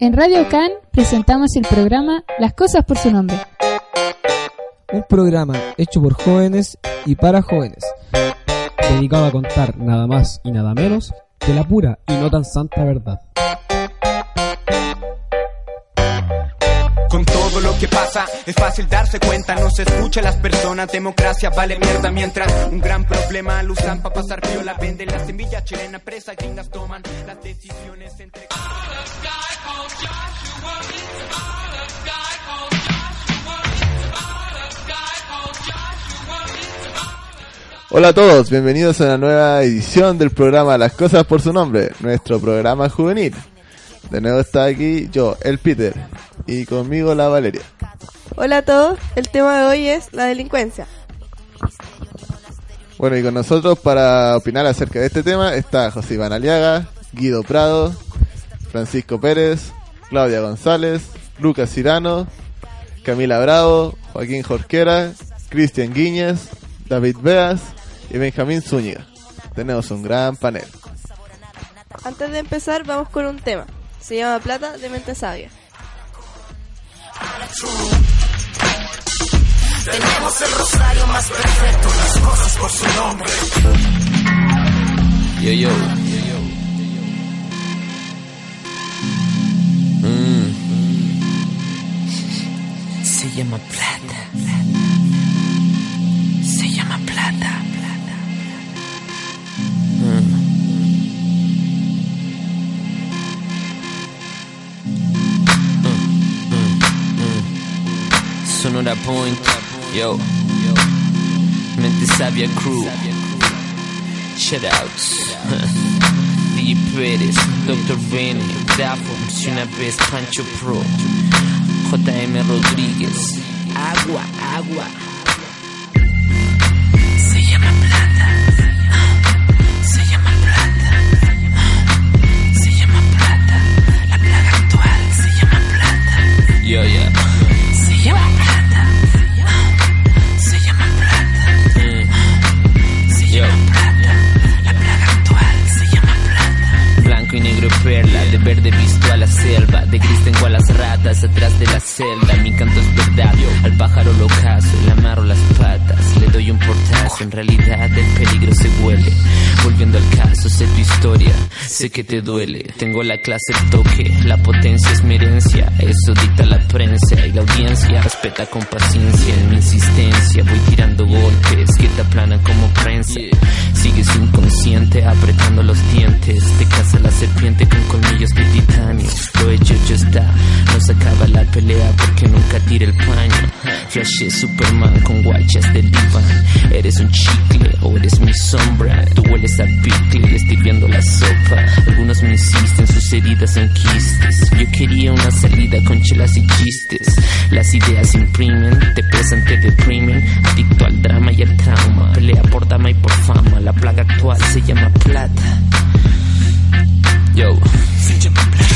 En Radio Can presentamos el programa Las cosas por su nombre. Un programa hecho por jóvenes y para jóvenes, dedicado a contar nada más y nada menos que la pura y no tan santa verdad. Todo lo que pasa es fácil darse cuenta, no se escucha a las personas, democracia vale mierda mientras un gran problema lo usan para pasar la vende la semilla chilena presa, gringas toman las decisiones entre... Hola a todos, bienvenidos a una nueva edición del programa Las Cosas por su nombre, nuestro programa juvenil. De nuevo está aquí yo, el Peter, y conmigo la Valeria. Hola a todos, el tema de hoy es la delincuencia. Bueno, y con nosotros para opinar acerca de este tema está José Iván Aliaga, Guido Prado, Francisco Pérez, Claudia González, Lucas Cirano, Camila Bravo, Joaquín Jorquera, Cristian Guiñez, David Beas y Benjamín Zúñiga. Tenemos un gran panel. Antes de empezar, vamos con un tema. Se llama Plata de Mente Sabia. Tenemos el rosario más perfecto, las cosas por su nombre. Yo, yo. Mm. Se llama plata. Se llama plata. Sonora Point, yo, Mente Sabia Crew, shoutouts, DJ Pérez, Dr. Benny, Dafo, si una vez Pancho Pro, JM Rodríguez, agua, agua. Se llama plata. Se llama de gris tengo a las ratas atrás de la celda. Mi canto es verdad, al pájaro lo caso, le En realidad el peligro se huele. Volviendo al caso, sé tu historia, sé que te duele. Tengo la clase toque, la potencia es mi herencia. Eso dicta la prensa y la audiencia respeta con paciencia en mi insistencia. Voy tirando golpes que te aplanan como prensa. Sigues inconsciente, apretando los dientes. Te caza la serpiente con colmillos de titanio. Lo hecho ya está, no se acaba la pelea porque nunca tira el paño. Flash Superman con guachas del diván. Eres un chicle o eres mi sombra. Tú hueles a picle, le estoy viendo la sopa. Algunos me insisten, sus heridas en quistes. Yo quería una salida con chelas y chistes. Las ideas imprimen, te pesan, te deprimen. Adicto al drama y al trauma. Pelea por dama y por fama. La plaga actual se llama plata. Yo. Se llama.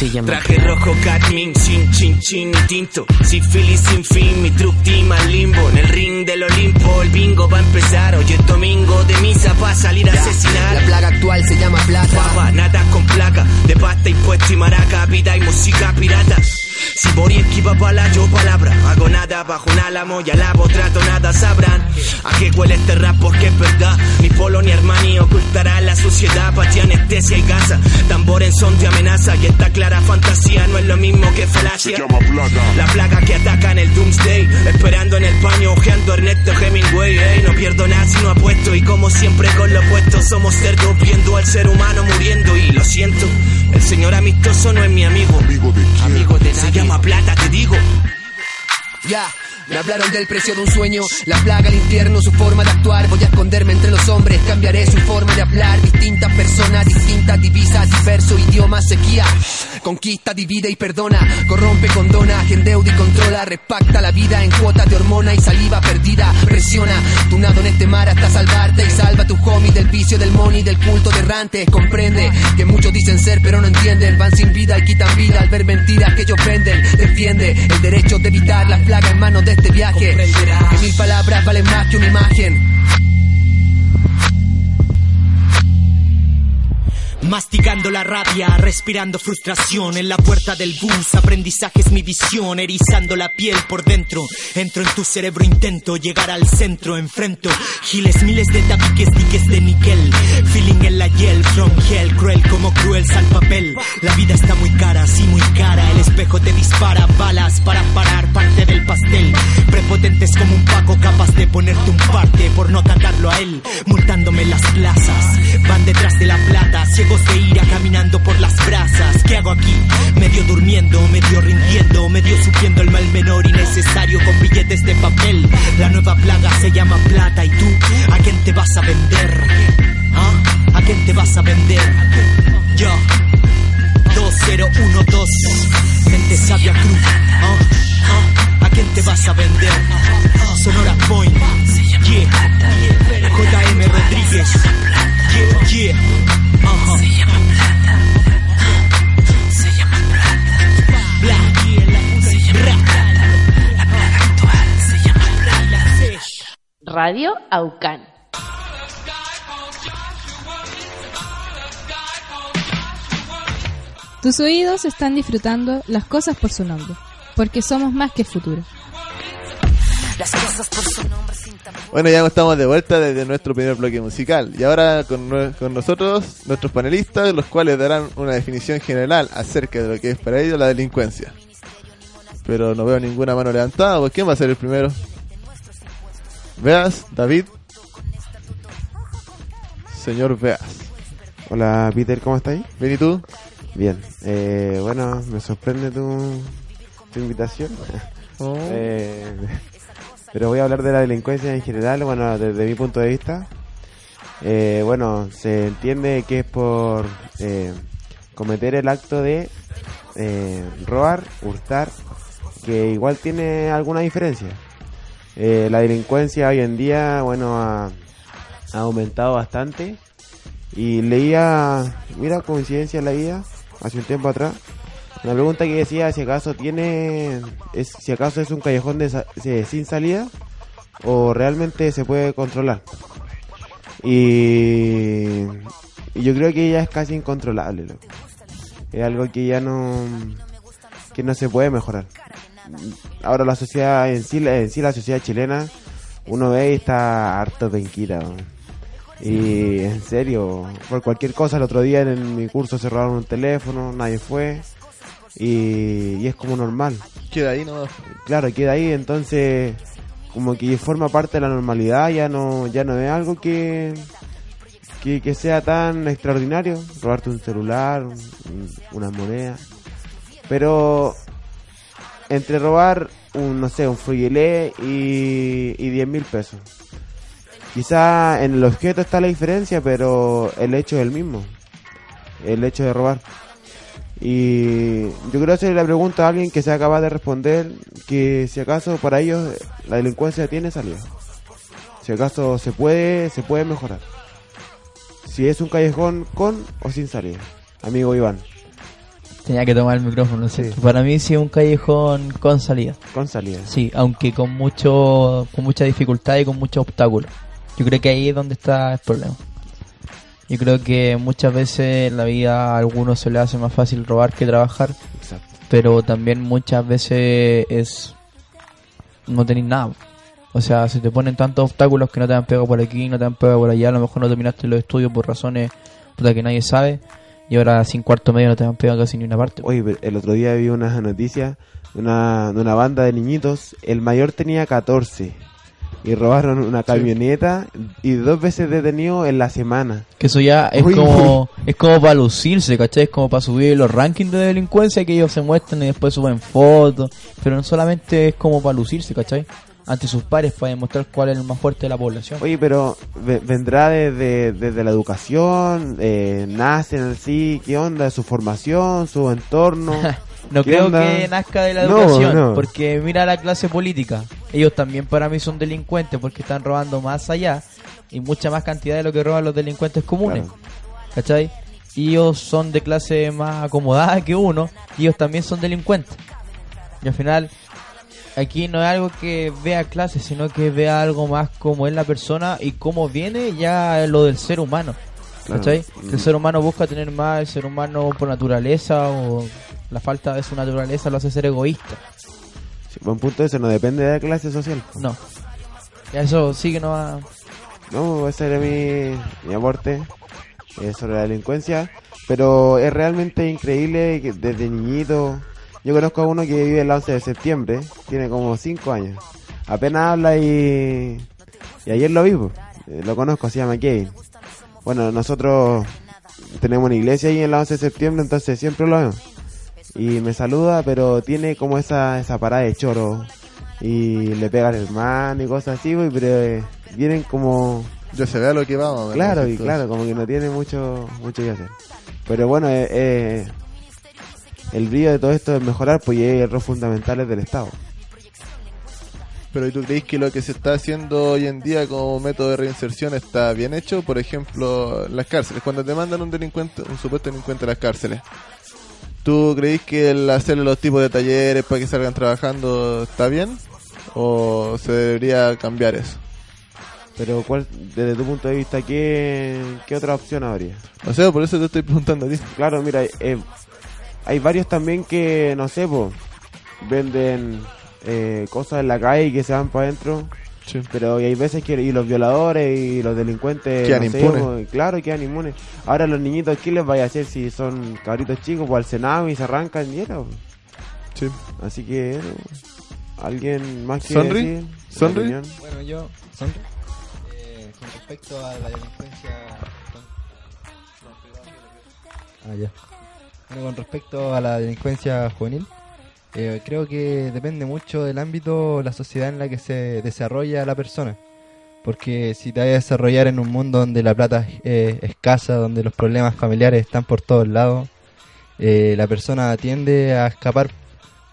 Traje rojo, Catmin, sin chin chin y tinto. Sífilis sin fin, mi truck team al limbo. En el ring del Olimpo, el bingo va a empezar. Hoy es domingo de misa para salir a asesinar. La plaga actual se llama plata. Papa, nada con placa, de pasta impuesto y maraca, vida y música pirata. Si Bori esquiva bala, yo palabra. Hago nada bajo un álamo y alabo, trato nada sabrán. A qué huele este rap porque es verdad. Ni Polo ni Armani ocultará la suciedad. Patía anestesia y gasa. Tambor en son de amenaza. Y esta clara fantasía no es lo mismo que falacia. La plaga que ataca en el Doomsday. Esperando en el paño, ojeando a Ernesto Hemingway. Ey, no pierdo nada si no apuesto. Y como siempre con lo opuesto, somos cerdos viendo al ser humano muriendo. Y lo siento, el señor amistoso no es mi amigo. Amigo de Amigo de Se llama plata, te digo. Ya. Me hablaron del precio de un sueño, la plaga, el infierno, su forma de actuar. Voy a esconderme entre los hombres, cambiaré su forma de hablar. Distintas personas, distintas divisas, diverso idioma, sequía. Conquista, divide y perdona, corrompe, condona, endeuda y controla. Repacta la vida en cuotas de hormona y saliva perdida. Presiona tu nado en este mar hasta salvarte y salva a tu homie del vicio, del money, del culto de errante. Comprende que muchos dicen ser pero no entienden. Van sin vida y quitan vida al ver mentiras que ellos venden. Defiende el derecho de evitar la plaga en manos de este viaje. Que mil palabras valen más que una imagen. Masticando la rabia, respirando frustración en la puerta del bus. Aprendizaje es mi visión, erizando la piel por dentro. Entro en tu cerebro, intento llegar al centro. Enfrento giles, miles de tapiques, diques de níquel. Feeling en la hiel, from hell, cruel como cruel sal papel. La vida está muy cara, sí, muy cara. El espejo te dispara balas para parar parte del pastel. Prepotentes como un paco, capaz de ponerte un parte por no atacarlo a él. Multándome las plazas, van detrás de la plata. Ciegos de ira caminando por las brasas. ¿Qué hago aquí? Medio durmiendo, medio rindiendo, medio sufriendo el mal menor innecesario con billetes de papel. La nueva plaga se llama plata. ¿Y tú? ¿A quién te vas a vender? ¿Ah? ¿A quién te vas a vender? Yo. 2012 Mente sabia cruz ¿Ah? ¿Ah? ¿A quién te vas a vender? Sonora Point Yeah JM Rodríguez Yeah, yeah Ajá. Bla. Ra. Radio Aucan. Tus oídos están disfrutando las cosas por su nombre, porque somos más que futuro. Las cosas por su nombre. Bueno, ya estamos de vuelta desde nuestro primer bloque musical. Y ahora con, nosotros, nuestros panelistas, los cuales darán una definición general acerca de lo que es para ellos la delincuencia. Pero no veo ninguna mano levantada, pues ¿quién va a ser el primero? Veas, David. Señor Veas. Hola Peter, ¿cómo estáis? Ven y tú. Bien. Eh, bueno, me sorprende tu, tu invitación. Oh. Eh, pero voy a hablar de la delincuencia en general, bueno, desde mi punto de vista. Eh, bueno, se entiende que es por eh, cometer el acto de eh, robar, hurtar, que igual tiene alguna diferencia. Eh, la delincuencia hoy en día, bueno, ha, ha aumentado bastante. Y leía, mira, coincidencia en la vida, hace un tiempo atrás, una pregunta que decía si acaso tiene, es, si acaso es un callejón de, de- sin salida o realmente se puede controlar. Y, yo creo que ya es casi incontrolable. Es algo que ya no, que no se puede mejorar. Ahora la sociedad en sí, en sí la sociedad chilena, uno ve y está harto penquita. Y en serio, por cualquier cosa, el otro día en mi curso cerraron un teléfono, nadie fue. Y, y es como normal. Queda ahí nomás. Claro, queda ahí, entonces como que forma parte de la normalidad, ya no ya no es algo que, que, que sea tan extraordinario, robarte un celular, un- una moneda. Pero entre robar un, no sé, un frugelé y, y 10 mil pesos. Quizá en el objeto está la diferencia, pero el hecho es el mismo. El hecho de robar. Y yo quiero hacerle la pregunta a alguien que sea capaz de responder que si acaso para ellos la delincuencia tiene salida. Si acaso se puede, se puede mejorar. Si es un callejón con o sin salida. Amigo Iván, Tenía que tomar el micrófono, Sí. Para mí sí es un callejón con salida. con salida. Sí, aunque con mucho con mucha dificultad y con muchos obstáculos. Yo creo que ahí es donde está el problema. Yo creo que muchas veces en la vida a algunos se le hace más fácil robar que trabajar, Exacto. pero también muchas veces es no tenéis nada. O sea, se te ponen tantos obstáculos que no te han pegado por aquí, no te han pegado por allá, a lo mejor no terminaste los estudios por razones puta, que nadie sabe, y ahora sin cuarto medio no te han pegado casi ni una parte. Oye, pero el otro día vi una noticia de una, de una banda de niñitos. El mayor tenía 14 y robaron una camioneta y dos veces detenido en la semana. Que eso ya es Uy, como es como para lucirse, ¿cachai? Es como para subir los rankings de delincuencia que ellos se muestran y después suben fotos. Pero no solamente es como para lucirse, ¿cachai? Ante sus pares para demostrar cuál es el más fuerte de la población. Oye, pero ve- vendrá desde, desde la educación, eh, nacen así, ¿qué onda? Su formación, su entorno. No ¿Qué creo onda? que nazca de la No, educación, no. porque mira la clase política. Ellos también para mí son delincuentes porque están robando más allá y mucha más cantidad de lo que roban los delincuentes comunes. Claro. ¿Cachai? Y ellos son de clase más acomodada que uno y ellos también son delincuentes. Y al final, aquí no es algo que vea clase, sino que vea algo más como es la persona y cómo viene ya lo del ser humano. ¿Cachai? Mm. El ser humano busca tener más, el ser humano por naturaleza o la falta de su naturaleza lo hace ser egoísta. Sí, buen punto ese, no depende de la clase social. No. Ya eso sí que no va... No, ese era mi, mi aporte eh, sobre la delincuencia. Pero es realmente increíble que desde niñito. Yo conozco a uno que vive el 11 de septiembre, tiene como 5 años. Apenas habla y. Y ayer lo vivo. lo conozco, se llama Kevin. Bueno, nosotros tenemos una iglesia ahí en el 11 de septiembre, entonces siempre lo vemos. Y me saluda, pero tiene como esa, esa parada de choro. Y le pegan el hermano y cosas así, pero eh, vienen como Ya se vea lo que vamos. Claro, y claro, como que no tiene mucho mucho que hacer. Pero bueno, eh, eh, el brillo de todo esto es mejorar, pues y hay errores fundamentales del Estado. Pero ¿y tú crees que lo que se está haciendo hoy en día como método de reinserción está bien hecho? Por ejemplo, las cárceles, cuando te mandan un delincuente, un supuesto delincuente a las cárceles, ¿tú crees que el hacerle los tipos de talleres para que salgan trabajando está bien? ¿O se debería cambiar eso? Pero cuál, desde tu punto de vista, ¿qué, qué otra opción habría? O sea, por eso te estoy preguntando a ti. Claro, mira, eh, hay varios también que, no sé, po, venden eh, cosas en la calle y que se van para adentro. Sí. Pero hay veces que y los violadores y los delincuentes Quedan no sé, impunes. po, claro, quedan inmunes. Ahora los niñitos, ¿qué les vaya a hacer si son cabritos chicos? Pues al Senado y se arrancan y era, po. Sí. Así que eso, alguien más que ¿Sonri? decir? ¿Sonri? ¿Opinión? Bueno, yo, Sonri, eh, con respecto a la delincuencia... Ah, ya. Bueno, con respecto a la delincuencia juvenil, eh, creo que depende mucho del ámbito, la sociedad en la que se desarrolla la persona. Porque si te vas a desarrollar en un mundo donde la plata es eh, escasa, donde los problemas familiares están por todos lados, eh, la persona tiende a escapar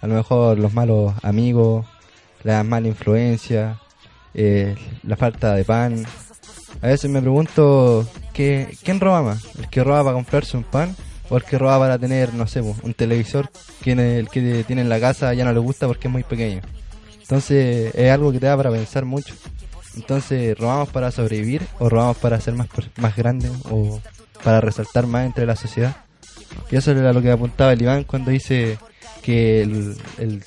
a lo mejor los malos amigos, la mala influencia, eh, la falta de pan. A veces me pregunto, ¿qué, ¿quién roba más? ¿El que roba para comprarse un pan? ¿O el roba para tener, no sé, un televisor que el que tiene en la casa ya no le gusta porque es muy pequeño? Entonces es algo que te da para pensar mucho. Entonces, ¿robamos para sobrevivir o robamos para ser más, más grandes o para resaltar más entre la sociedad? Y eso era lo que apuntaba el Iván cuando dice que el, el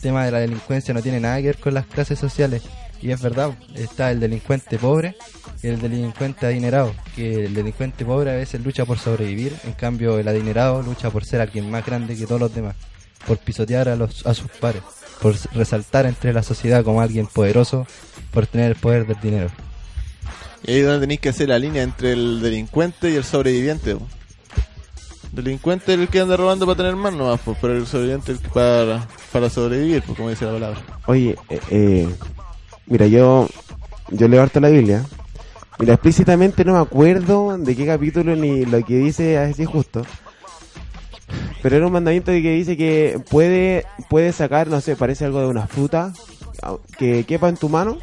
tema de la delincuencia no tiene nada que ver con las clases sociales. Y es verdad, está el delincuente pobre y el delincuente adinerado. Que el delincuente pobre a veces lucha por sobrevivir, en cambio el adinerado lucha por ser alguien más grande que todos los demás, por pisotear a, los, a sus pares, por resaltar entre la sociedad como alguien poderoso, por tener el poder del dinero. Y ahí es donde tenéis que hacer la línea entre el delincuente y el sobreviviente. po. Delincuente es el que anda robando para tener más nomás, po, pero el sobreviviente es el que para, para sobrevivir, pues como dice la palabra. Oye, eh, eh, mira, yo, yo leo harto la Biblia. Mira, explícitamente no me acuerdo de qué capítulo ni lo que dice así justo. Pero era un mandamiento que dice que puede, puede sacar, no sé, parece algo de una fruta que quepa en tu mano,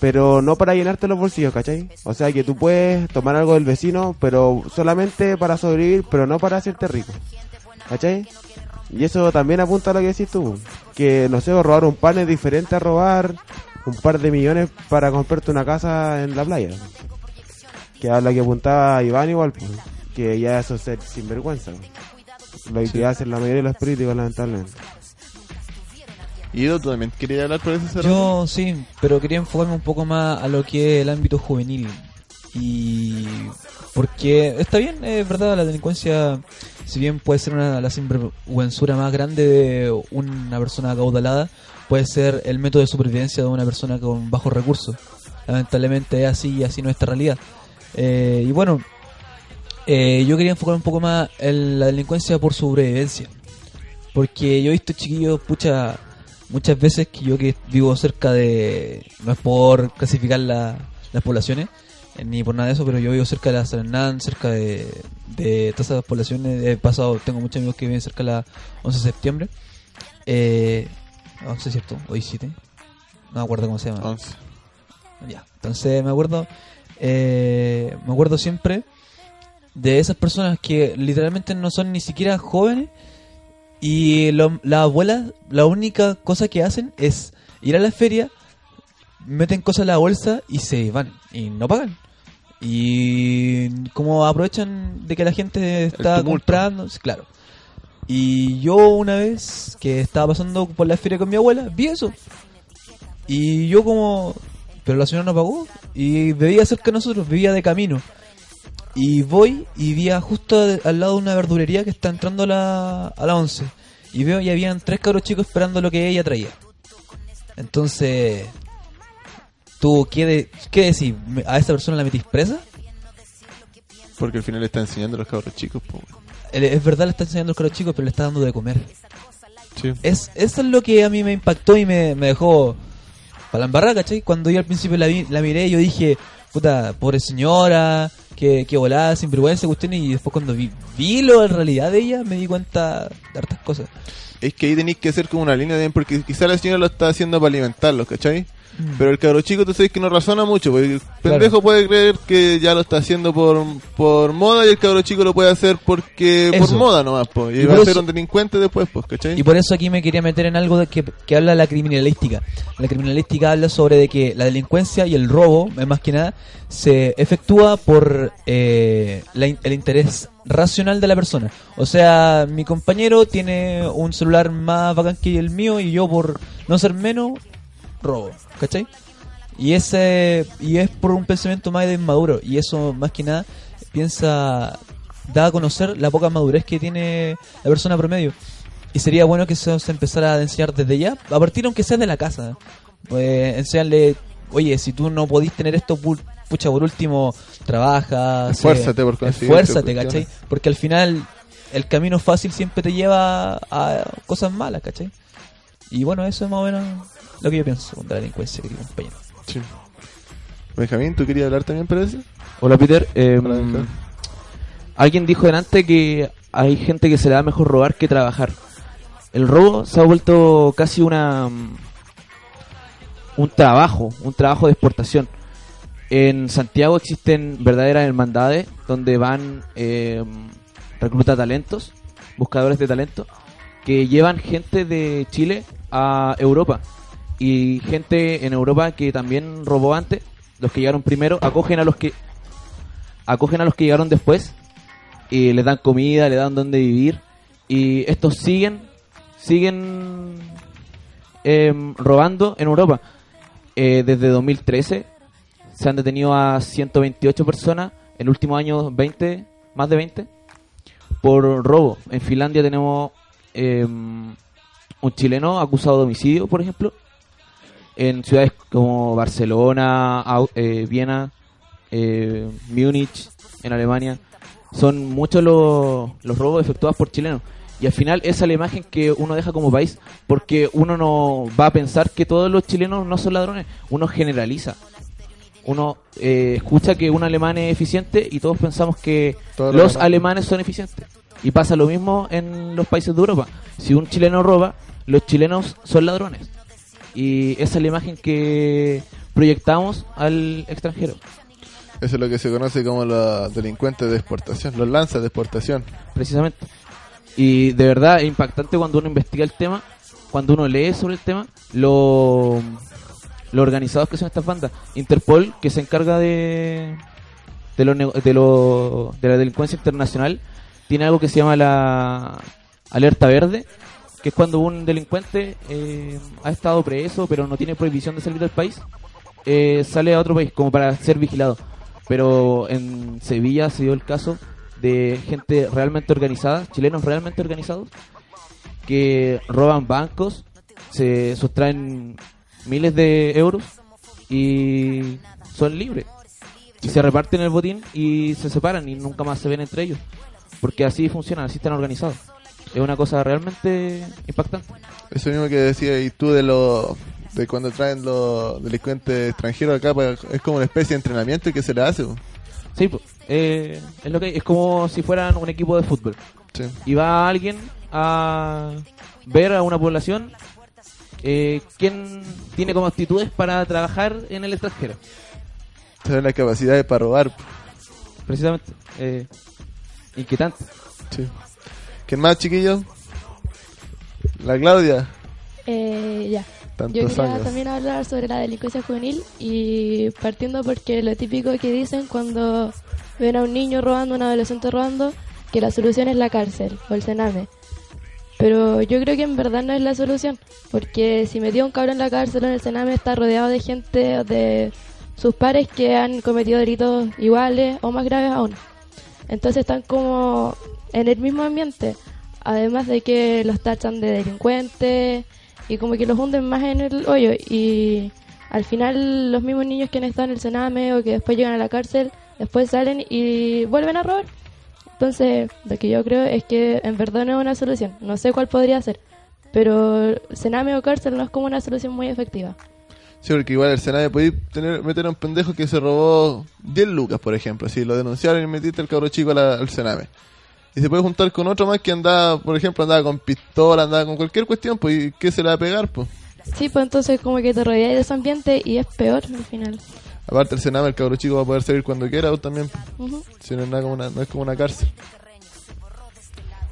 pero no para llenarte los bolsillos, ¿cachai? O sea que tú puedes tomar algo del vecino, pero solamente para sobrevivir, pero no para hacerte rico, ¿cachai? Y eso también apunta a lo que decís tú, que no sé, robar un pan es diferente a robar un par de millones para comprarte una casa en la playa. Que a lo que apuntaba Iván igual, pues, que ya eso es ser sinvergüenza. Lo que hacen la mayoría de los políticos, lamentablemente. Y Ido, tú también querías hablar por ese cerro. Yo sí, pero quería enfocarme un poco más a lo que es el ámbito juvenil. Y porque está bien, es verdad, la delincuencia, si bien puede ser una, la sinvergüenzura más grande de una persona acaudalada, puede ser el método de supervivencia de una persona con bajos recursos. Lamentablemente es así y así nuestra realidad. Eh, y bueno, eh, yo quería enfocar un poco más en la delincuencia por sobrevivencia. Porque yo he visto chiquillos, pucha, muchas veces que yo que vivo cerca de... No es por clasificar la- las poblaciones, ni por nada de eso, pero yo vivo cerca de la Hernán, cerca de, de todas esas poblaciones. He pasado, tengo muchos amigos que viven cerca de la 11 de septiembre. Eh, 11, ¿cierto? O 17. No me acuerdo cómo se llama. 11. Ya, entonces me acuerdo, eh, me acuerdo siempre de esas personas que literalmente no son ni siquiera jóvenes y las abuelas, la única cosa que hacen es ir a la feria, meten cosas en la bolsa y se van y no pagan. Y como aprovechan de que la gente está comprando, claro. Y yo una vez que estaba pasando por la feria con mi abuela, vi eso. Y yo como... Pero la señora no pagó. Y vivía cerca de nosotros, vivía de camino. Y voy y vi a justo al lado de una verdulería que está entrando a la, a la 11. Y veo y habían tres cabros chicos esperando lo que ella traía. Entonces, ¿tú qué, de- qué decís? ¿Me- ¿A esa persona la metís presa? Porque al final le está enseñando a los cabros chicos. po. Eh, Es verdad, le está enseñando a los cabros chicos, pero le está dando de comer. Sí. Es, eso es lo que a mí me impactó y me, me dejó para la embarrada, ¿cachai? Cuando yo al principio la, vi- la miré, yo dije, puta, pobre señora, que, que volada, sin vergüenza, cuestión. Y después cuando vi, vi lo en realidad de ella, me di cuenta de hartas cosas. Es que ahí tenéis que hacer como una línea de porque quizá la señora lo está haciendo para alimentarlos, ¿cachai? Pero el cabro chico tú sabes que no razona mucho, porque el pendejo puede creer que ya lo está haciendo por, por moda y el cabro chico lo puede hacer porque por Eso. moda nomás, pues. Y, Y va por a ser un delincuente después, pues, ¿cachai? Y por eso aquí me quería meter en algo de que, que habla la criminalística. La criminalística habla sobre de que la delincuencia y el robo, más que nada, se efectúa por eh, la el interés racional de la persona. O sea, mi compañero tiene un celular más bacán que el mío y yo por no ser menos, robo. ¿Cachai? Y ese y es por un pensamiento más de inmaduro. Y eso, más que nada, piensa, da a conocer la poca madurez que tiene la persona promedio. Y sería bueno que eso se empezara a enseñar desde ya, a partir aunque sea de la casa. Pues enseñarle, oye, si tú no podís tener esto, pu- pucha, por último, trabaja, sé, Esfuérzate por conseguir Esfuérzate, ¿cachai? Porque al final el camino fácil siempre te lleva a cosas malas, ¿cachai? Y bueno, eso es más o menos lo que yo pienso de la delincuencia, querido compañero. Sí. Benjamín, ¿tú querías hablar también, parece? Hola Peter, eh, Hola, alguien dijo delante que hay gente que se le da mejor robar que trabajar. El robo se ha vuelto casi una mm, un trabajo, un trabajo de exportación. En Santiago existen verdaderas hermandades donde van eh, recluta talentos, buscadores de talento, que llevan gente de Chile a Europa y gente en Europa que también robó antes, los que llegaron primero, acogen a los que acogen a los que llegaron después y les dan comida, le dan donde vivir y estos siguen siguen em, robando en Europa. Eh, desde 2013 se han detenido a 128 personas, en el último año 20, más de 20 por robo. En Finlandia tenemos em, un chileno acusado de homicidio, por ejemplo. En ciudades como Barcelona, eh, Viena, eh, Múnich, en Alemania, son muchos los, los robos efectuados por chilenos. Y al final esa es la imagen que uno deja como país, porque uno no va a pensar que todos los chilenos no son ladrones, uno generaliza. Uno eh, escucha que un alemán es eficiente y todos pensamos que Todos los los alemanes. alemanes son eficientes. Y pasa lo mismo en los países de Europa. Si un chileno roba, los chilenos son ladrones. Y esa es la imagen que proyectamos al extranjero. Eso es lo que se conoce como los delincuentes de exportación, los lanzas de exportación. precisamente. Y de verdad es impactante cuando uno investiga el tema, cuando uno lee sobre el tema, lo, lo organizados que son estas bandas. Interpol, que se encarga de, de, lo de, lo- de la delincuencia internacional, tiene algo que se llama la alerta verde, que es cuando un delincuente eh, ha estado preso, pero no tiene prohibición de salir del país, eh, sale a otro país como para ser vigilado. Pero en Sevilla se dio el caso de gente realmente organizada, chilenos realmente organizados, que roban bancos, se sustraen miles de euros y son libres. Y se reparten el botín y se separan y nunca más se ven entre ellos. Porque así funcionan, así están organizados. Es una cosa realmente impactante. Eso mismo que decías y tú de lo de cuando traen los delincuentes extranjeros acá, pues, es como una especie de entrenamiento que se le hace. po. Sí, po, eh, es lo que es como si fueran un equipo de fútbol. Sí. Y va alguien a ver a una población eh, quién tiene como actitudes para trabajar en el extranjero. Tienen las capacidades para robar. Precisamente. Eh, inquietante. Sí. ¿Quién más, chiquillos? La Claudia. Eh, ya. Yo quería años. también hablar sobre la delincuencia juvenil y partiendo porque lo típico que dicen cuando ven a un niño robando, un adolescente robando, que la solución es la cárcel o el cename. Pero yo creo que en verdad no es la solución, porque si metió un cabrón en la cárcel o en el cename está rodeado de gente, de sus pares que han cometido delitos iguales o más graves aún. Entonces están como en el mismo ambiente, además de que los tachan de delincuentes y como que los hunden más en el hoyo y al final los mismos niños que han estado en el cename o que después llegan a la cárcel, después salen y vuelven a robar. Entonces, lo que yo creo es que en verdad no es una solución. No sé cuál podría ser, pero cename o cárcel no es como una solución muy efectiva. Sí, porque igual el Senado puede tener, meter a un pendejo que se robó 10 lucas, por ejemplo. Si lo denunciaron y metiste al cabro chico la- al Sename. Y se puede juntar con otro más que andaba, por ejemplo, andaba con pistola, andaba con cualquier cuestión, pues, ¿y qué se le va a pegar, pues? Sí, pues entonces como que te rodeáis de ese ambiente y es peor al final. Aparte el Sename, el cabro chico va a poder salir cuando quiera, vos también. pues. Si no es, nada como una, no es como una cárcel.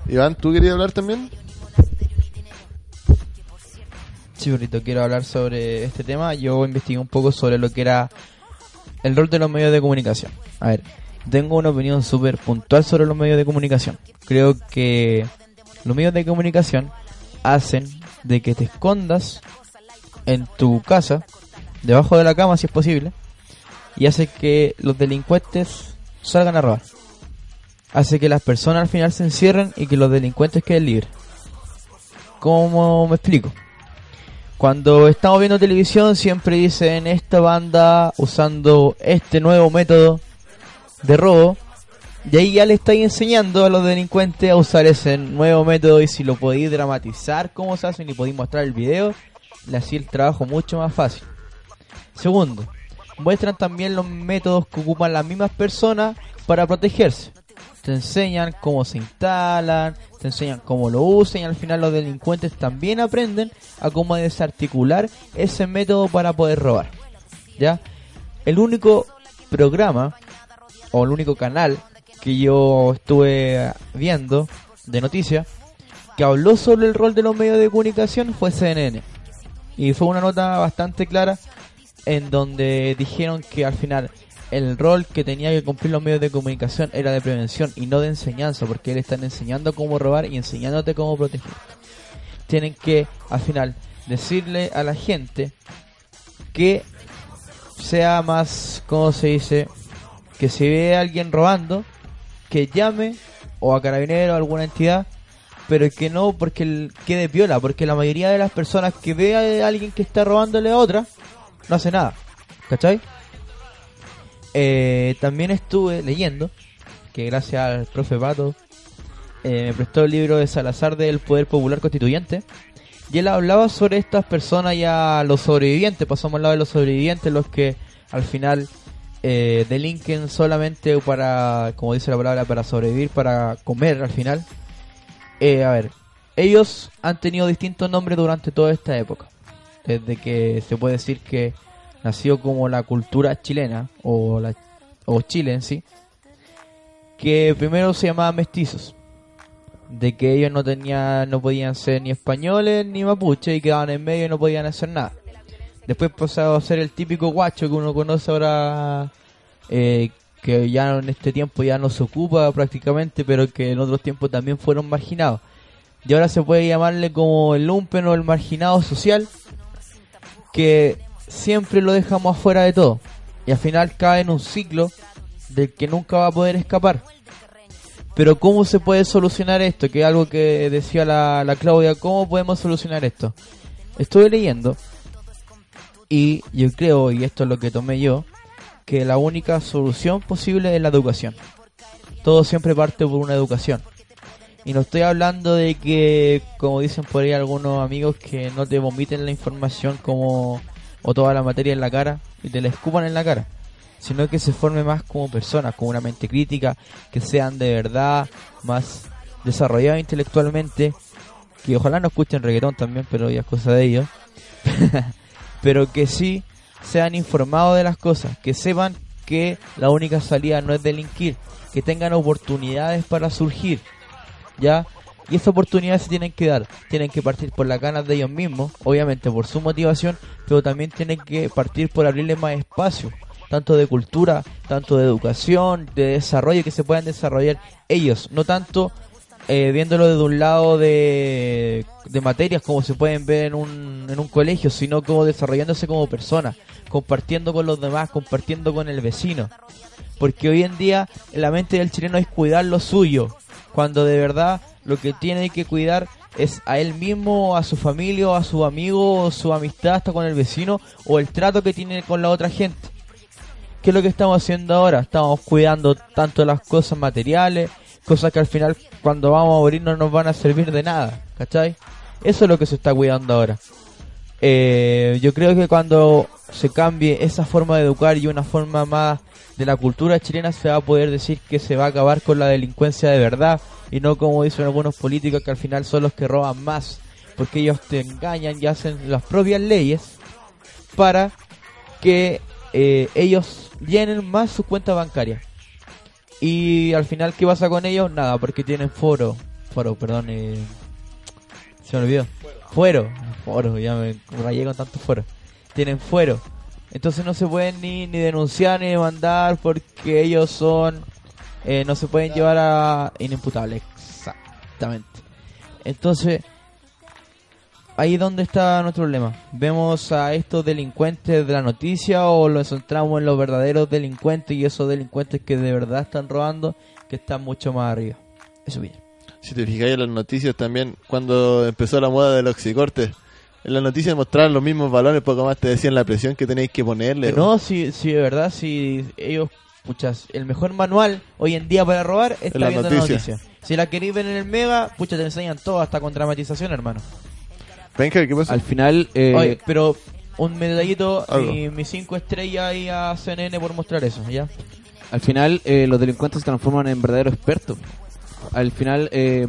Iván, ¿tú querías hablar también? Sí, quiero hablar sobre este tema. Yo investigué un poco sobre lo que era el rol de los medios de comunicación. A ver, tengo una opinión súper puntual sobre los medios de comunicación. Creo que los medios de comunicación hacen de que te escondas en tu casa, debajo de la cama si es posible, y hace que los delincuentes salgan a robar. Hace que las personas al final se encierren y que los delincuentes queden libres. ¿Cómo me explico? Cuando estamos viendo televisión siempre dicen esta banda usando este nuevo método de robo y ahí ya le estáis enseñando a los delincuentes a usar ese nuevo método y si lo podéis dramatizar cómo se hacen y podéis mostrar el video, le hacía el trabajo mucho más fácil. Segundo, muestran también los métodos que ocupan las mismas personas para protegerse. Te enseñan cómo se instalan, te enseñan cómo lo usan y al final los delincuentes también aprenden a cómo desarticular ese método para poder robar. ¿Ya? El único programa o el único canal que yo estuve viendo de noticias que habló sobre el rol de los medios de comunicación fue CNN. Y fue una nota bastante clara en donde dijeron que al final el rol que tenía que cumplir los medios de comunicación era de prevención y no de enseñanza, porque le están enseñando cómo robar y enseñándote cómo proteger. Tienen que al final decirle a la gente que sea más, ¿cómo se dice? Que si ve a alguien robando, que llame o a carabinero o a alguna entidad, pero que no porque quede piola, porque la mayoría de las personas que ve a alguien que está robándole a otra, no hace nada. ¿Cachai? Eh, también estuve leyendo que gracias al profe Pato eh, me prestó el libro de Salazar del Poder Popular Constituyente y él hablaba sobre estas personas ya los sobrevivientes, pasamos al lado de los sobrevivientes, los que al final eh, delinquen solamente para, como dice la palabra, para sobrevivir, para comer al final. Eh, a ver, ellos han tenido distintos nombres durante toda esta época. Desde que se puede decir que nació como la cultura chilena o, la, o Chile en sí, que primero se llamaba mestizos, de que ellos no tenían, no podían ser ni españoles ni mapuche y quedaban en medio y no podían hacer nada. Después pasó a ser el típico guacho que uno conoce ahora, eh, que ya en este tiempo ya no se ocupa prácticamente, pero que en otros tiempos también fueron marginados. Y ahora se puede llamarle como el lumpen o el marginado social, que siempre lo dejamos afuera de todo. Y al final cae en un ciclo del que nunca va a poder escapar. Pero ¿cómo se puede solucionar esto? Que es algo que decía la, la Claudia, ¿cómo podemos solucionar esto? Estuve leyendo y yo creo, y esto es lo que tomé yo, que la única solución posible es la educación. Todo siempre parte por una educación. Y no estoy hablando de que, como dicen por ahí algunos amigos, que no te vomiten la información como o toda la materia en la cara y te la escupan en la cara, sino que se forme más como personas, con una mente crítica, que sean de verdad más desarrollados intelectualmente, que ojalá no escuchen reggaetón también, pero ya es cosa de ellos, pero que sí sean informados de las cosas, que sepan que la única salida no es delinquir, que tengan oportunidades para surgir, ya Y esa oportunidad se tienen que dar. Tienen que partir por las ganas de ellos mismos, obviamente por su motivación, pero también tienen que partir por abrirle más espacio, tanto de cultura, tanto de educación, de desarrollo, que se puedan desarrollar ellos, no tanto eh, viéndolo desde un lado de, de materias como se pueden ver en un, en un colegio, sino como desarrollándose como personas, compartiendo con los demás, compartiendo con el vecino. Porque hoy en día la mente del chileno es cuidar lo suyo, cuando de verdad lo que tiene que cuidar es a él mismo, a su familia, a su amigo, su amistad hasta con el vecino, o el trato que tiene con la otra gente. ¿Qué es lo que estamos haciendo ahora? Estamos cuidando tanto las cosas materiales, cosas que al final cuando vamos a morir no nos van a servir de nada, ¿cachai? Eso es lo que se está cuidando ahora. Eh, yo creo que cuando se cambie esa forma de educar y una forma más de la cultura chilena se va a poder decir que se va a acabar con la delincuencia de verdad y no como dicen algunos políticos que al final son los que roban más porque ellos te engañan y hacen las propias leyes para que eh, ellos llenen más su cuenta bancaria y al final qué pasa con ellos nada porque tienen foro foro perdón eh, se me olvidó. Fuero. Foro ya me rayé con tanto fuero. Tienen fuero entonces no se pueden ni, ni denunciar ni demandar porque ellos son eh, no se pueden llevar a inimputables exactamente. Entonces ahí es donde está nuestro problema. Vemos a estos delincuentes de la noticia o los centramos en los verdaderos delincuentes y esos delincuentes que de verdad están robando que están mucho más arriba. Eso bien. Si te fijáis en las noticias también, cuando empezó la moda del oxicorte, en las noticias mostraban los mismos valores, poco más te decían la presión que tenéis que ponerle. no si, si de verdad si ellos puchas el mejor manual hoy en día para robar está la viendo la noticia. si la queréis ver en el mega pucha te enseñan todo hasta con dramatización hermano Venga, ¿qué pasa? Al final, eh, Oye, pero un medallito Algo. y mis cinco estrellas ahí a CNN por mostrar eso, ¿ya? Al final, eh, los delincuentes se transforman en verdaderos expertos. Al final, eh,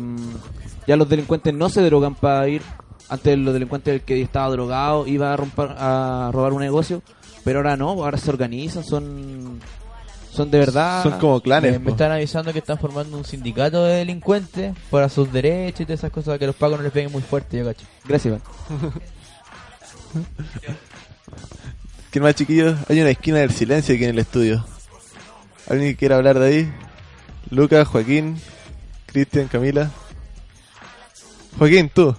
ya los delincuentes no se drogan para ir. Antes los delincuentes el que estaba drogado iba a, romper, a robar un negocio, pero ahora no, ahora se organizan, son son de verdad. Son como clanes. Me, me están avisando que están formando un sindicato de delincuentes para sus derechos y todas esas cosas que los pagos no les peguen muy fuerte, yo cacho. Gracias. ¿Quién más, chiquillos? Hay una esquina del silencio aquí en el estudio. ¿Alguien que quiera hablar de ahí? Lucas, Joaquín, Cristian, Camila. Joaquín, tú.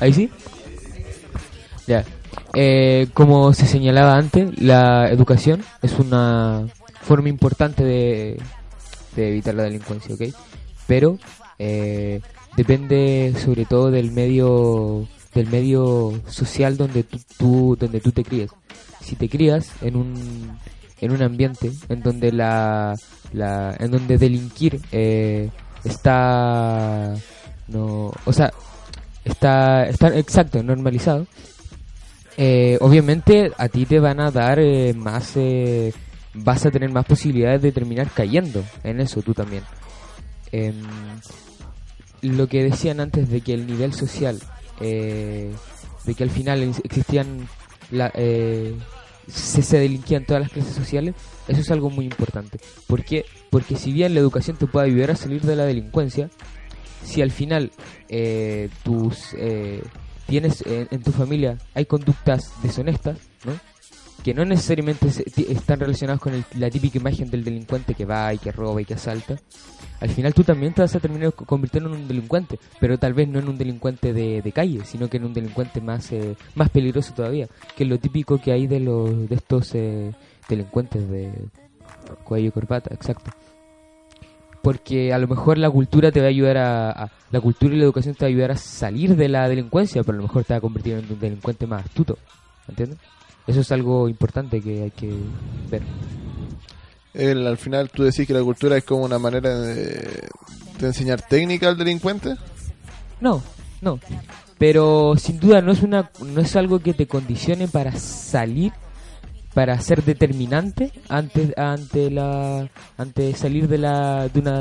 Ahí sí. Ya. Eh, como se señalaba antes, la educación es una forma importante de, de evitar la delincuencia, ¿ok? Pero eh, depende sobre todo del medio del medio social donde tú, tú- donde tú te crías. Si te crías en un en un ambiente en donde la, la en donde delinquir eh, está no o sea está está exacto normalizado. Eh, obviamente a ti te van a dar eh, más eh, vas a tener más posibilidades de terminar cayendo en eso tú también. Em, lo que decían antes de que el nivel social eh, de que al final ex- existían la, eh, se, se delinquían todas las clases sociales eso es algo muy importante. ¿por qué? porque si bien la educación te puede ayudar a salir de la delincuencia si al final eh, tus eh, tienes eh, en tu familia hay conductas deshonestas no que no necesariamente están relacionadas con el- la típica imagen del delincuente que va y que roba y que asalta al final tú también te vas a terminar co- convirtiendo en un delincuente pero tal vez no en un delincuente de, de calle sino que en un delincuente más eh, más peligroso todavía que es lo típico que hay de los de estos eh, delincuentes de cuello y corbata exacto porque a lo mejor la cultura te va a ayudar a, a- la cultura y la educación te va a ayudar a salir de la delincuencia pero a lo mejor te va a convertir en un delincuente más astuto ¿entiendes? eso es algo importante que hay que ver El- al final tú decís que la cultura es como una manera de, de enseñar técnica al delincuente. No, no. pero sin duda no es una no es algo que te condicione para salir para ser determinante ante ante la ante salir de la de una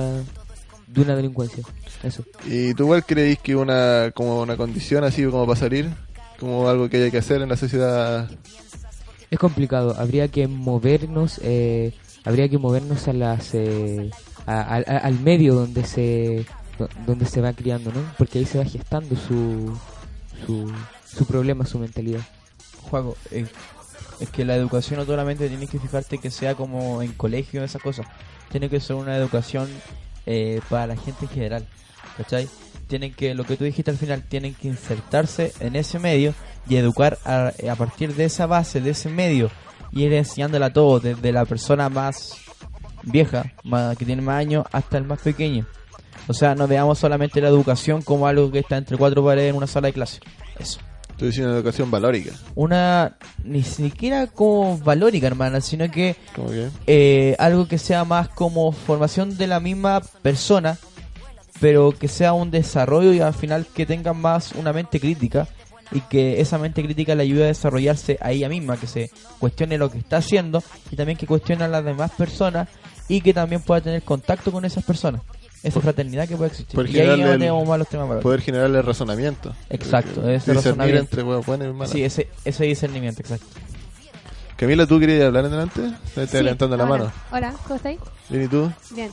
de una delincuencia. Eso. ¿Y tú igual creéis que una como una condición así como para salir? Como algo que haya que hacer en la sociedad. es complicado. Habría que movernos eh, habría que movernos a las eh, a- a- a- al medio donde se do- donde se va criando no porque ahí se va gestando su su, su problema su mentalidad. Juaco, eh, es que la educación no solamente tienes que fijarte que sea como en colegio, esas cosas. Tiene que ser una educación eh, para la gente en general, ¿cachai? Tienen que, lo que tú dijiste al final, tienen que insertarse en ese medio y educar a, partir de esa base, de ese medio, y ir enseñándola a todos, desde la persona más vieja, que tiene más años, hasta el más pequeño. O sea, no veamos solamente la educación como algo que está entre cuatro paredes en una sala de clase. Eso Estoy diciendo educación valórica. una ni siquiera como valórica hermana sino que ¿Cómo que? eh, algo que sea más como formación de la misma persona pero que sea un desarrollo y al final que tenga más una mente crítica y que esa mente crítica le ayude a desarrollarse a ella misma, que se cuestione lo que está haciendo y también que cuestione a las demás personas y que también pueda tener contacto con esas personas. Esa fraternidad que puede existir. Poder y ahí generarle no el- tenemos malos temas para Poder generarle razonamiento. Exacto, ese discernir razonamiento. entre huevo bueno y malo. Sí, ese, ese discernimiento, exacto. Camila, ¿tú querías hablar en delante? Te Sí, levantando la hola. mano. Hola, ¿cómo estáis? Bien, ¿y tú? Bien.